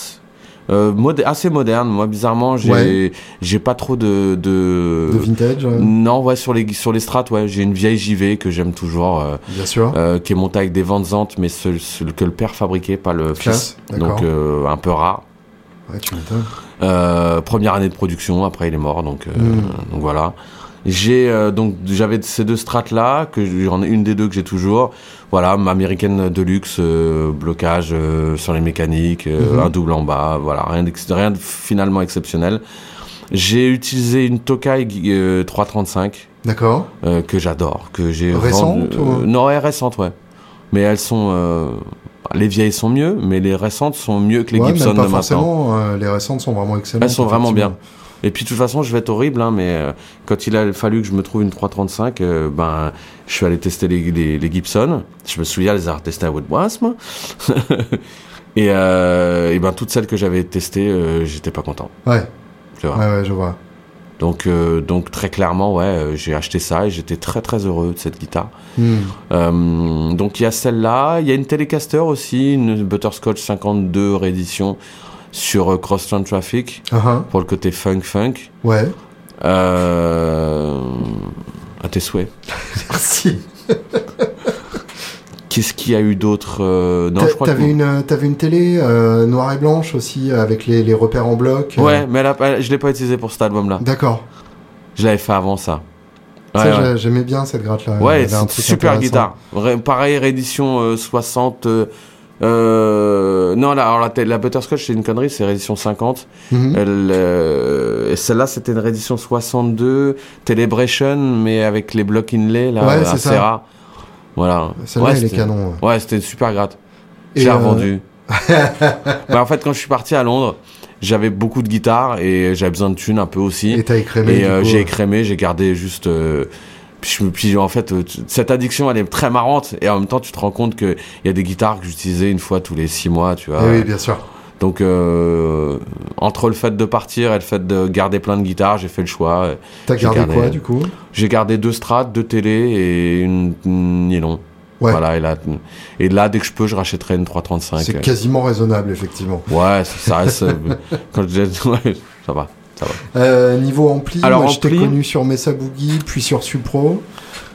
Euh, assez moderne, moi bizarrement j'ai Ouais. j'ai pas trop de, de... De vintage, non ouais sur les sur les strats ouais j'ai une vieille JV que j'aime toujours euh, bien sûr. euh, qui est montée avec des ventes mais ce, ce que le père fabriquait pas le fils donc euh, un peu rare Ouais, tu m'étonnes. première année de production, après il est mort, donc, euh, Mm. donc voilà. J'ai euh, donc j'avais ces deux strates là que j'en ai une des deux que j'ai toujours. Voilà, américaine de luxe, euh, blocage euh, sur les mécaniques, euh, Mhm. un double en bas, voilà, rien, rien de finalement exceptionnel. J'ai utilisé une Tokai euh, 335 D'accord. euh, que j'adore, que j'ai Récente ou- euh, Non, ouais, récente, ouais. Mais elles sont euh, les vieilles sont mieux, mais les récentes sont mieux que les ouais, Gibson même pas de maintenant. forcément. euh, les récentes sont vraiment excellentes. Elles sont vraiment bien. Et puis de toute façon, je vais être horrible, hein, mais euh, quand il a fallu que je me trouve une 335, euh, ben, je suis allé tester les, les, les Gibson. Je me souviens les avoir testés à Woodbrass, moi. et, euh, et ben toutes celles que j'avais testées, j'étais pas content. Ouais, Tu vois. ouais, ouais, je vois. Donc, euh, donc très clairement, ouais, euh, j'ai acheté ça et j'étais très très heureux de cette guitare. Hmm. Euh, donc il y a celle-là, il y a une Telecaster aussi, une Butterscotch 52 réédition sur euh, Crosstown Traffic ah. pour le côté funk funk. Ouais, Euh... À tes souhaits. merci. Qu'est-ce qu'il y a eu d'autre euh, Non, je crois T'avais que... une, euh, t'avais une télé euh, noire et blanche aussi avec les, les repères en bloc. Ouais, mais elle a- elle- je l'ai pas utilisé pour cet album-là. D'accord. Je l'avais fait avant ça. Ouais, j'a- ouais. j'aimais bien cette gratte-là. Ouais, super guitare. Pareil, réédition euh, 60. Euh, non, la, alors la, la Butterscotch, c'est une connerie, c'est réédition 50. Mhm. Euh, celle-là, c'était une réédition 62, Telebration, mais avec les blocs inlay, là, Ouais, c'est ça. rare. Voilà. Celle-là, Ouais, elle est canon. ouais. Ouais, c'était super gratte. J'ai euh, revendu. Bah, en fait, quand je suis parti à Londres, j'avais beaucoup de guitares et j'avais besoin de thunes un peu aussi. Et t'as écrémé. Et euh, j'ai euh, écrémé, j'ai gardé juste. euh, je me- puis en fait, euh, cette addiction, elle est très marrante. Et en même temps, tu te rends compte qu'il y a des guitares que j'utilisais une fois tous les six mois, tu vois. eh oui, bien sûr. Donc, euh, entre le fait de partir et le fait de garder plein de guitares, j'ai fait le choix. T'as gardé, gardé- quoi du coup? J'ai gardé deux strats, deux télé et une, une nylon. Ouais. Voilà, et là, et là, dès que je peux, je rachèterai une 335. C'est quasiment raisonnable, effectivement. Ouais, ça, ça reste. euh, quand je dis- ouais, ça va. Ça va. Euh, niveau ampli, Alors, moi, je t'ai ampli- connu sur Mesa Boogie, puis sur Supro.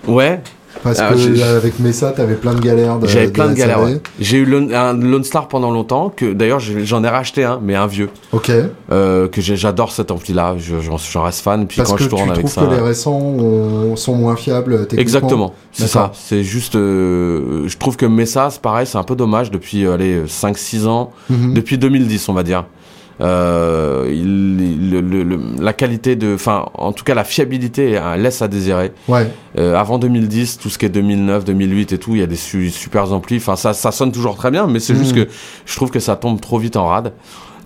Ouais, Parce Ah, que euh, avec Mesa, t'avais plein de galères. j'avais plein de galères. ouais. J'ai eu Lone- un Lone Star pendant longtemps, que d'ailleurs j'en ai racheté un, mais un vieux. Ok. Euh, que j'adore cet ampli-là, je- j'en reste fan. Puis Parce quand que je tu tourne avec trouves ça. que les récents ont- sont moins fiables techniquement. Exactement, c'est ça. C'est juste, euh, je trouve que Mesa, c'est pareil, c'est un peu dommage depuis euh, allez 5-6 ans, Mhm. depuis 2010 on va dire. Euh, il, il- le- le- le- la qualité de, enfin, en tout cas la fiabilité euh, laisse à désirer. Ouais. Euh, avant 2010, tout ce qui est 2009, 2008 et tout, il y a des su- super amplis. Enfin, ça, ça sonne toujours très bien, mais c'est juste Mhm. que je trouve que ça tombe trop vite en rade.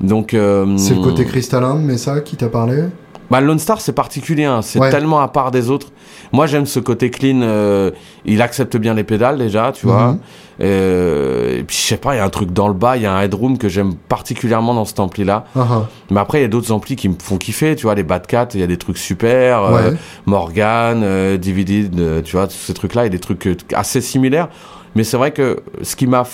Donc, euh, C'est le côté cristallin de Mesa qui t'a parlé? Bah, Lone Star, c'est particulier. hein. C'est Ouais. tellement à part des autres. Moi, j'aime ce côté clean. euh, il accepte bien les pédales déjà, tu vois. Mhm. Euh, et puis, je sais pas, il y a un truc dans le bas, il y a un headroom que j'aime particulièrement dans cet ampli-là. Ah. Mais après, il y a d'autres amplis qui me font kiffer, tu vois. Les Bad Cat, il y a des trucs super. euh. Morgan, euh, Divided, euh, tu vois, tous ces trucs-là, il y a des trucs assez similaires. Mais c'est vrai que ce qui m'a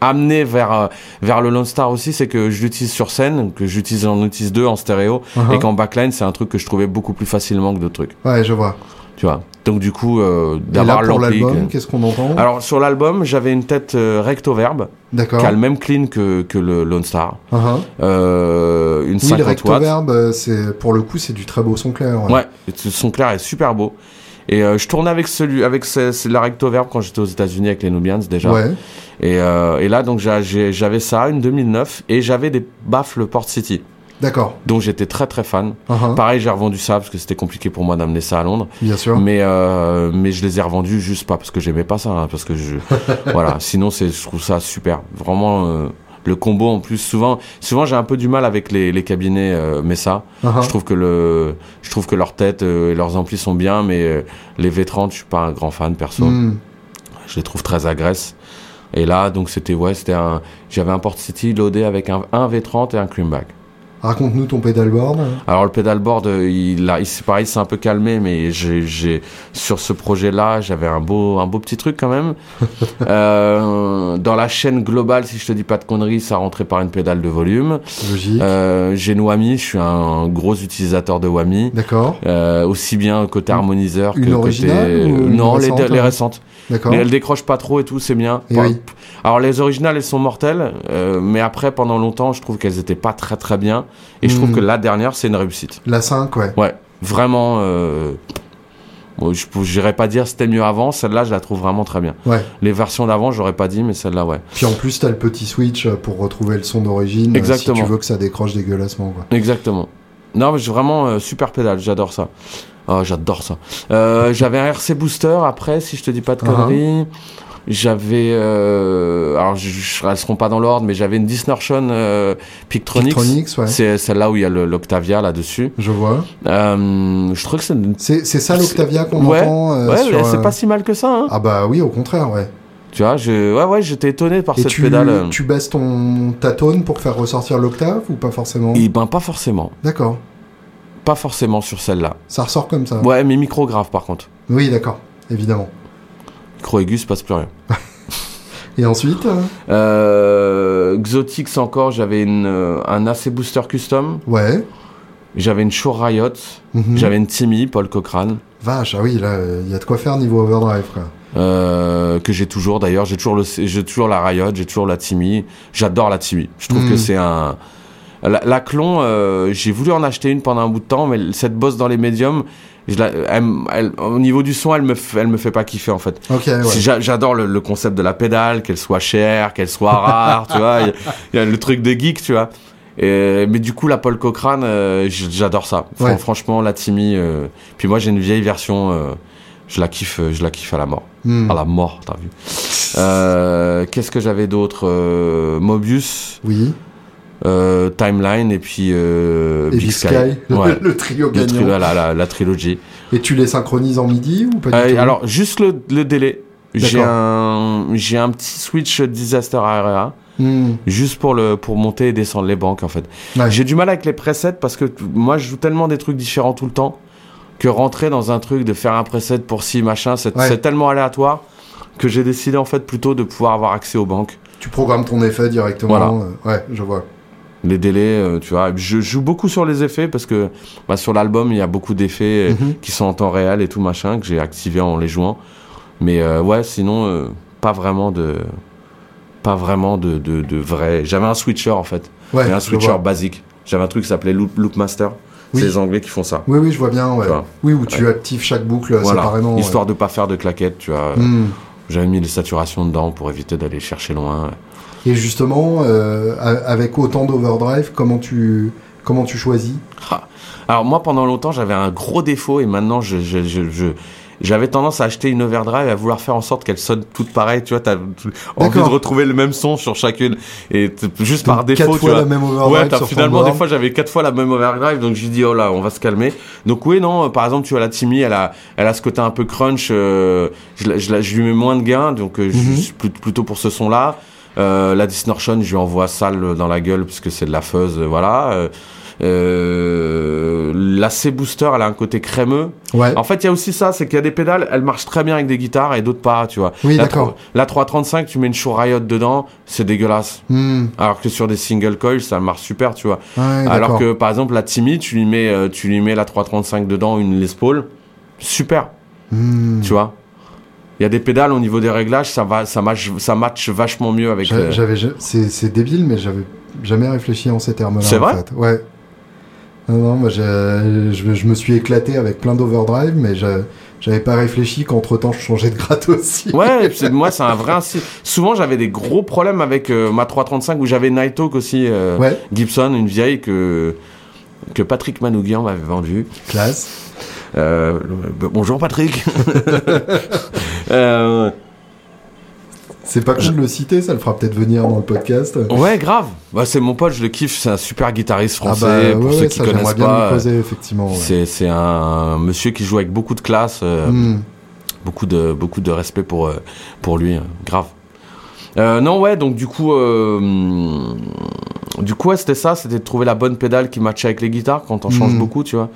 amené vers, euh, vers le Lone Star aussi, c'est que je l'utilise sur scène, que j'utilise en utilise deux en stéréo, ah. et qu'en backline, c'est un truc que je trouvais beaucoup plus facilement que d'autres trucs, Ouais, je vois. tu vois. Donc du coup, euh, d'avoir l'album, que- qu'est-ce qu'on entend? Alors sur l'album, j'avais une tête euh, recto verbe, qui a le même clean que, que le Lone Star. Euh, une Oui, le 50 watts. recto-verbe, euh, c'est pour le coup, c'est du très beau son clair. Ouais, ce son clair est super beau. Et euh, je tournais avec celui, avec ce, ce- la recto verbe quand j'étais aux États-Unis avec les Nubians déjà. Ouais. Et, euh, et là donc j'avais ça, une 2009, et j'avais des baffles Port City, D'accord. dont j'étais très très fan. Ah. Pareil, j'ai revendu ça parce que c'était compliqué pour moi d'amener ça à Londres. Bien sûr. Mais euh, mais je les ai revendus juste pas parce que j'aimais pas ça, hein, parce que je voilà. Sinon c'est je trouve ça super. Vraiment euh, le combo en plus souvent souvent j'ai un peu du mal avec les, les cabinets euh, Mesa. Ah. Je trouve que le, je trouve que leurs têtes euh, et leurs amplis sont bien, mais euh, les V30, je suis pas un grand fan perso. Hmm. Je les trouve très agresses. Et là, donc c'était ouais, c'était un, j'avais un Port City loadé avec un, un V30 et un creamback. Raconte-nous ton pedalboard. Alors le pedalboard, euh, il a, il, c'est pareil, c'est un peu calmé, mais j'ai, j'ai sur ce projet-là, j'avais un beau, un beau petit truc quand même. euh, dans la chaîne globale, si je te dis pas de conneries, ça rentrait par une pédale de volume. Logique. Euh, j'ai une Wami, je suis un gros utilisateur de Wami. D'accord. Euh, aussi bien côté harmoniseur Une que originale côté ou une non les, récente, les hein récentes D'accord. mais elles décrochent pas trop et tout c'est bien oui. alors les originales elles sont mortelles euh, mais après pendant longtemps je trouve qu'elles étaient pas très très bien et je trouve Hmm. que la dernière c'est une réussite La 5, ouais. ouais vraiment euh, bon, je j'irais pas dire c'était mieux avant celle-là je la trouve vraiment très bien Ouais. les versions d'avant j'aurais pas dit mais celle-là ouais Puis en plus, t'as le petit switch euh, pour retrouver le son d'origine. euh, Exactement. Si tu veux que ça décroche dégueulassement, quoi. Exactement. Non, mais vraiment euh, super pédale, j'adore ça. Oh, j'adore ça. Euh, j'avais un RC Booster après, si je te dis pas de Uh-huh. conneries. J'avais, euh, alors je, je, elles seront pas dans l'ordre, mais j'avais une Distortion euh, Pictronics. Pictronics, ouais. C'est celle-là où il y a l'Octavia là-dessus. Je vois. Euh, je trouve que c'est une... C'est ça l'Octavia qu'on Ouais. entend euh, ouais, c'est pas si mal que ça. Hein. Ah bah oui, au contraire, ouais. Tu vois, je... ouais, ouais, j'étais étonné par Et cette tu, pédale. tu baisses ton, ta tone pour faire ressortir l'octave ou pas forcément? Et ben pas forcément, D'accord. pas forcément sur celle-là. Ça ressort comme ça. Ouais, mais micro grave par contre. Oui, d'accord. Évidemment. Se passe plus rien. Et ensuite euh, Euh, Xotix encore, j'avais euh, un AC Booster Custom, Ouais. j'avais une Shure Riot, Mhm. j'avais une Timmy, Paul Cochrane, Vache, ah oui, là, il y a de quoi faire niveau overdrive, quoi. euh, que j'ai toujours d'ailleurs, j'ai toujours, le, toujours la Riot, j'ai toujours la Timmy, j'adore la Timmy. Je trouve Mhm. que c'est un... La, la Clon, euh, j'ai voulu en acheter une pendant un bout de temps, mais cette bosse dans les médiums, je la- elle- elle- au niveau du son, elle me, elle me fait pas kiffer en fait. Ouais. J'adore le, le concept de la pédale, qu'elle soit chère, qu'elle soit rare, tu vois. Il y a- il y, a le truc de geek, tu vois. Et- mais du coup, la Paul Cochrane, euh, j'adore ça. Ouais. Franchement, la Timmy. euh, Puis moi, j'ai une vieille version. euh, je la kiffe, je la kiffe à la mort. Hmm. À la mort, t'as vu. Qu'est-ce que j'avais d'autre Mobius, Oui. Euh, Timeline et puis euh, Et Big Sky, le, Ouais. le trio Le gagnant. tri- la, la, la trilogie. Et tu les synchronises en midi ou pas du Euh, tout alors, juste le, le délai. J'ai un, j'ai un petit switch Disaster ARA Hmm. juste pour le pour monter et descendre les banques en fait. Ouais. J'ai du mal avec les presets parce que moi je joue tellement des trucs différents tout le temps que rentrer dans un truc de faire un preset pour ci machin, c'est Ouais. tellement aléatoire que j'ai décidé en fait plutôt de pouvoir avoir accès aux banques. Tu programmes ton effet directement. Voilà. euh, ouais, je vois. Les délais, euh, tu vois. Je joue beaucoup sur les effets parce que bah, sur l'album il y a beaucoup d'effets euh, Mhm. qui sont en temps réel et tout machin que j'ai activé en les jouant. Mais euh, ouais, sinon euh, pas vraiment de pas vraiment de, de, de vrai. J'avais un switcher en fait. Ouais, Mais un switcher basique. J'avais un truc qui s'appelait Loop, Loopmaster. Oui. C'est les Anglais qui font ça. Oui, oui, je vois bien. Ouais. Tu vois. Oui, où tu actives chaque boucle Voilà. séparément. Histoire de pas faire de claquettes, tu vois. Hmm. J'avais mis des saturations dedans pour éviter d'aller chercher loin. Et justement, euh, avec autant d'overdrive, comment tu, comment tu choisis? Alors moi, pendant longtemps, j'avais un gros défaut et maintenant, je, je, je, je- j'avais tendance à acheter une overdrive et à vouloir faire en sorte qu'elles sonnent toutes pareilles. Tu vois, t'as envie de retrouver le même son sur chacune et juste par défaut, quatre tu fois vois. la même overdrive Ouais, sur finalement, des fois, j'avais quatre fois la même overdrive, donc j'ai dit, oh là, on va se calmer. Donc oui, non, par exemple, tu vois, la Timmy, elle a, elle a ce côté un peu crunch, euh, je, je, lui mets moins de gain, donc euh, Mhm. je plut- plutôt pour ce son-là. Euh, la distortion, je lui envoie sale dans la gueule, puisque c'est de la fuzz, euh, voilà. Euh, la C-Booster, elle a un côté crémeux. Ouais. En fait, il y a aussi ça, c'est qu'il y a des pédales, elles marchent très bien avec des guitares et d'autres pas, tu vois. Oui, la, d'accord. la 335, tu mets une Riot dedans, c'est dégueulasse. Hmm. Alors que sur des single coils, ça marche super, tu vois. Ouais, Alors d'accord. que par exemple la Timmy, tu lui mets, tu lui mets la 335 dedans, une Les Paul, super, Hmm. tu vois. Il y a des pédales au niveau des réglages, ça va, ça match, ça match vachement mieux avec. J'a- J'avais, ja- c'est, débile, mais j'avais jamais réfléchi en ces termes-là. C'est vrai? fait. Ouais. Non, non, moi je, je me suis éclaté avec plein d'overdrive, mais je- j'avais pas réfléchi qu'entre temps je changeais de gratte aussi. Ouais, moi c'est un vrai. Souvent j'avais des gros problèmes avec euh, ma 335 où j'avais Nighthawk aussi, euh, Ouais, Gibson, une vieille que que Patrick Manouguian m'avait vendue. classe. Euh, bonjour Patrick. Euh, C'est pas cool de le citer, ça le fera peut-être venir dans le podcast. ouais, grave. Bah, c'est mon pote, je le kiffe. C'est un super guitariste français. ah bah, pour ouais, ceux ouais, qui ça, connaissent pas, poser, effectivement. ouais. c'est c'est un monsieur qui joue avec beaucoup de classe. euh, Hmm. beaucoup de beaucoup de respect pour euh, pour lui euh, grave Euh, non ouais donc du coup euh, du coup ouais, c'était ça c'était de trouver la bonne pédale qui matchait avec les guitares quand on change Mhm. beaucoup tu vois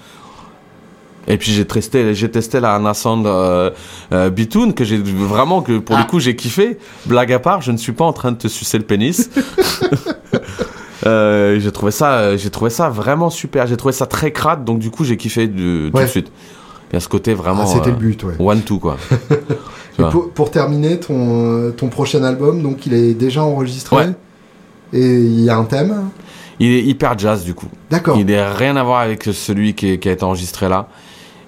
et puis j'ai testé j'ai testé la Nasound euh, euh, que j'ai vraiment que pour Ah. le coup j'ai kiffé blague à part je ne suis pas en train de te sucer le pénis Euh, j'ai trouvé ça euh, j'ai trouvé ça vraiment super j'ai trouvé ça très crade donc du coup j'ai kiffé de, tout de suite il y a ce côté vraiment Ah, c'était euh, le but, ouais. one two quoi pour, pour terminer, ton, ton prochain album, donc il est déjà enregistré. Ouais. Et il y a un thème. Il est hyper jazz du coup. D'accord. Il n'a rien à voir avec celui qui, est- qui a été enregistré là.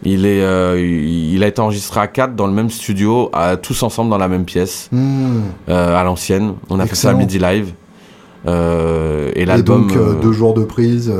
Il, est, euh, il a été enregistré à quatre dans le même studio, à- tous ensemble dans la même pièce, Hmm. euh, à l'ancienne. On a fait ça à. Midi Live. Euh, et l'album. donc, deux jours de prise.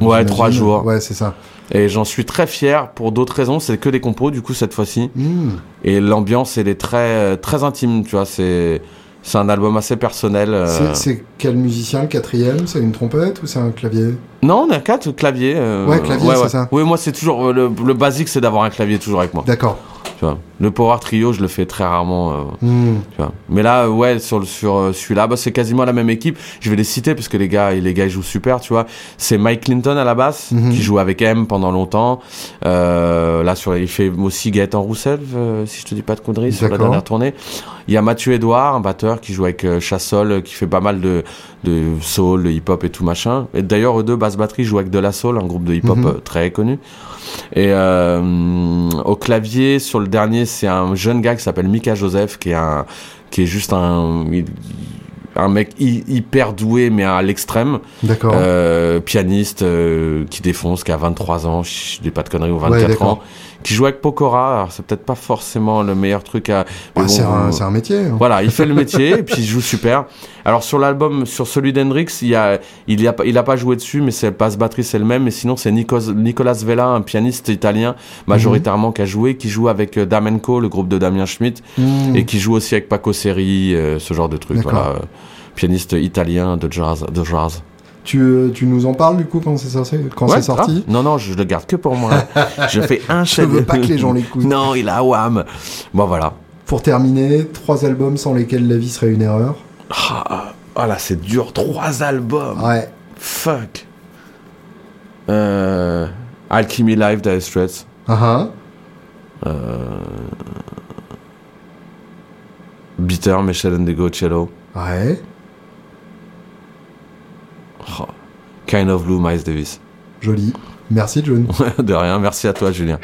Ouais, trois jours. Ouais, c'est ça. et j'en suis très fier pour d'autres raisons. C'est que des compos du coup cette fois-ci. Hmm. Et l'ambiance, elle est très, très intime, tu vois. C'est, c'est un album assez personnel. euh. C'est- quel musicien le quatrième? C'est une trompette ou c'est un clavier? Non, on a quatre claviers. euh, Ouais, clavier, c'est ça. Oui, moi c'est toujours le, le basique, c'est d'avoir un clavier toujours avec moi. D'accord. Tu vois. Le Power Trio, je le fais très rarement. euh, Hmm. tu vois. Mais là, ouais, sur, sur euh, celui-là, bah, c'est quasiment la même équipe. Je vais les citer parce que les gars, les gars ils jouent super, tu vois. C'est Mike Clinton à la basse, Mhm. qui joue avec M pendant longtemps. Euh, là, sur, il fait aussi Gaëtan Roussel, euh, si je te dis pas de conneries, sur la dernière tournée. Il y a Mathieu Edouard, un batteur qui joue avec Chassol, qui fait pas mal de, de soul, de hip-hop et tout machin. Et d'ailleurs, eux deux, basse batterie, jouent avec De La Soul, un groupe de hip-hop Mhm. très connu. Et euh, au clavier, sur le dernier, c'est un jeune gars qui s'appelle Mika Joseph, qui est un, qui est juste un, un mec hy- hyper doué, mais à l'extrême. D'accord. Euh, pianiste euh, qui défonce, qui a 23 ans, je dis pas de conneries, ou Ouais, 24 d'accord. ans, qui joue avec Pokora. Alors c'est peut-être pas forcément le meilleur truc à. Ah, bon, c'est un, euh, c'est un métier. hein. voilà, il fait le métier et puis il joue super. Alors sur l'album, sur celui d'Hendrix, il y a, il y a, pas- il a pas joué dessus, mais c'est basse batterie, c'est le même. Mais sinon, c'est Nicolas Vella, un pianiste italien majoritairement qui a joué, qui joue avec euh, Damenco, le groupe de Damien Schmidt, Hmm. et qui joue aussi avec Paco Seri, euh, ce genre de truc. Voilà, pianiste italien de jazz, de jazz. Tu, euh, tu, nous en parles du coup quand c'est sorti, quand sorti Non, non, je le garde que pour moi. je fais un chef. Je veux pas que les gens l'écoutent. Non, il a wham. Bon, voilà. Pour terminer, trois albums sans lesquels la vie serait une erreur. Ah, ah là, c'est dur. Trois albums. Ouais. Fuck. Euh, Alchemy Live d'Ice Straits. Uh -huh. euh... Bitter, Michel Endego, Cello. Ouais. Oh, kind of Blue, Miles Davis. Joli. Merci, John. de rien, merci à toi, Julien.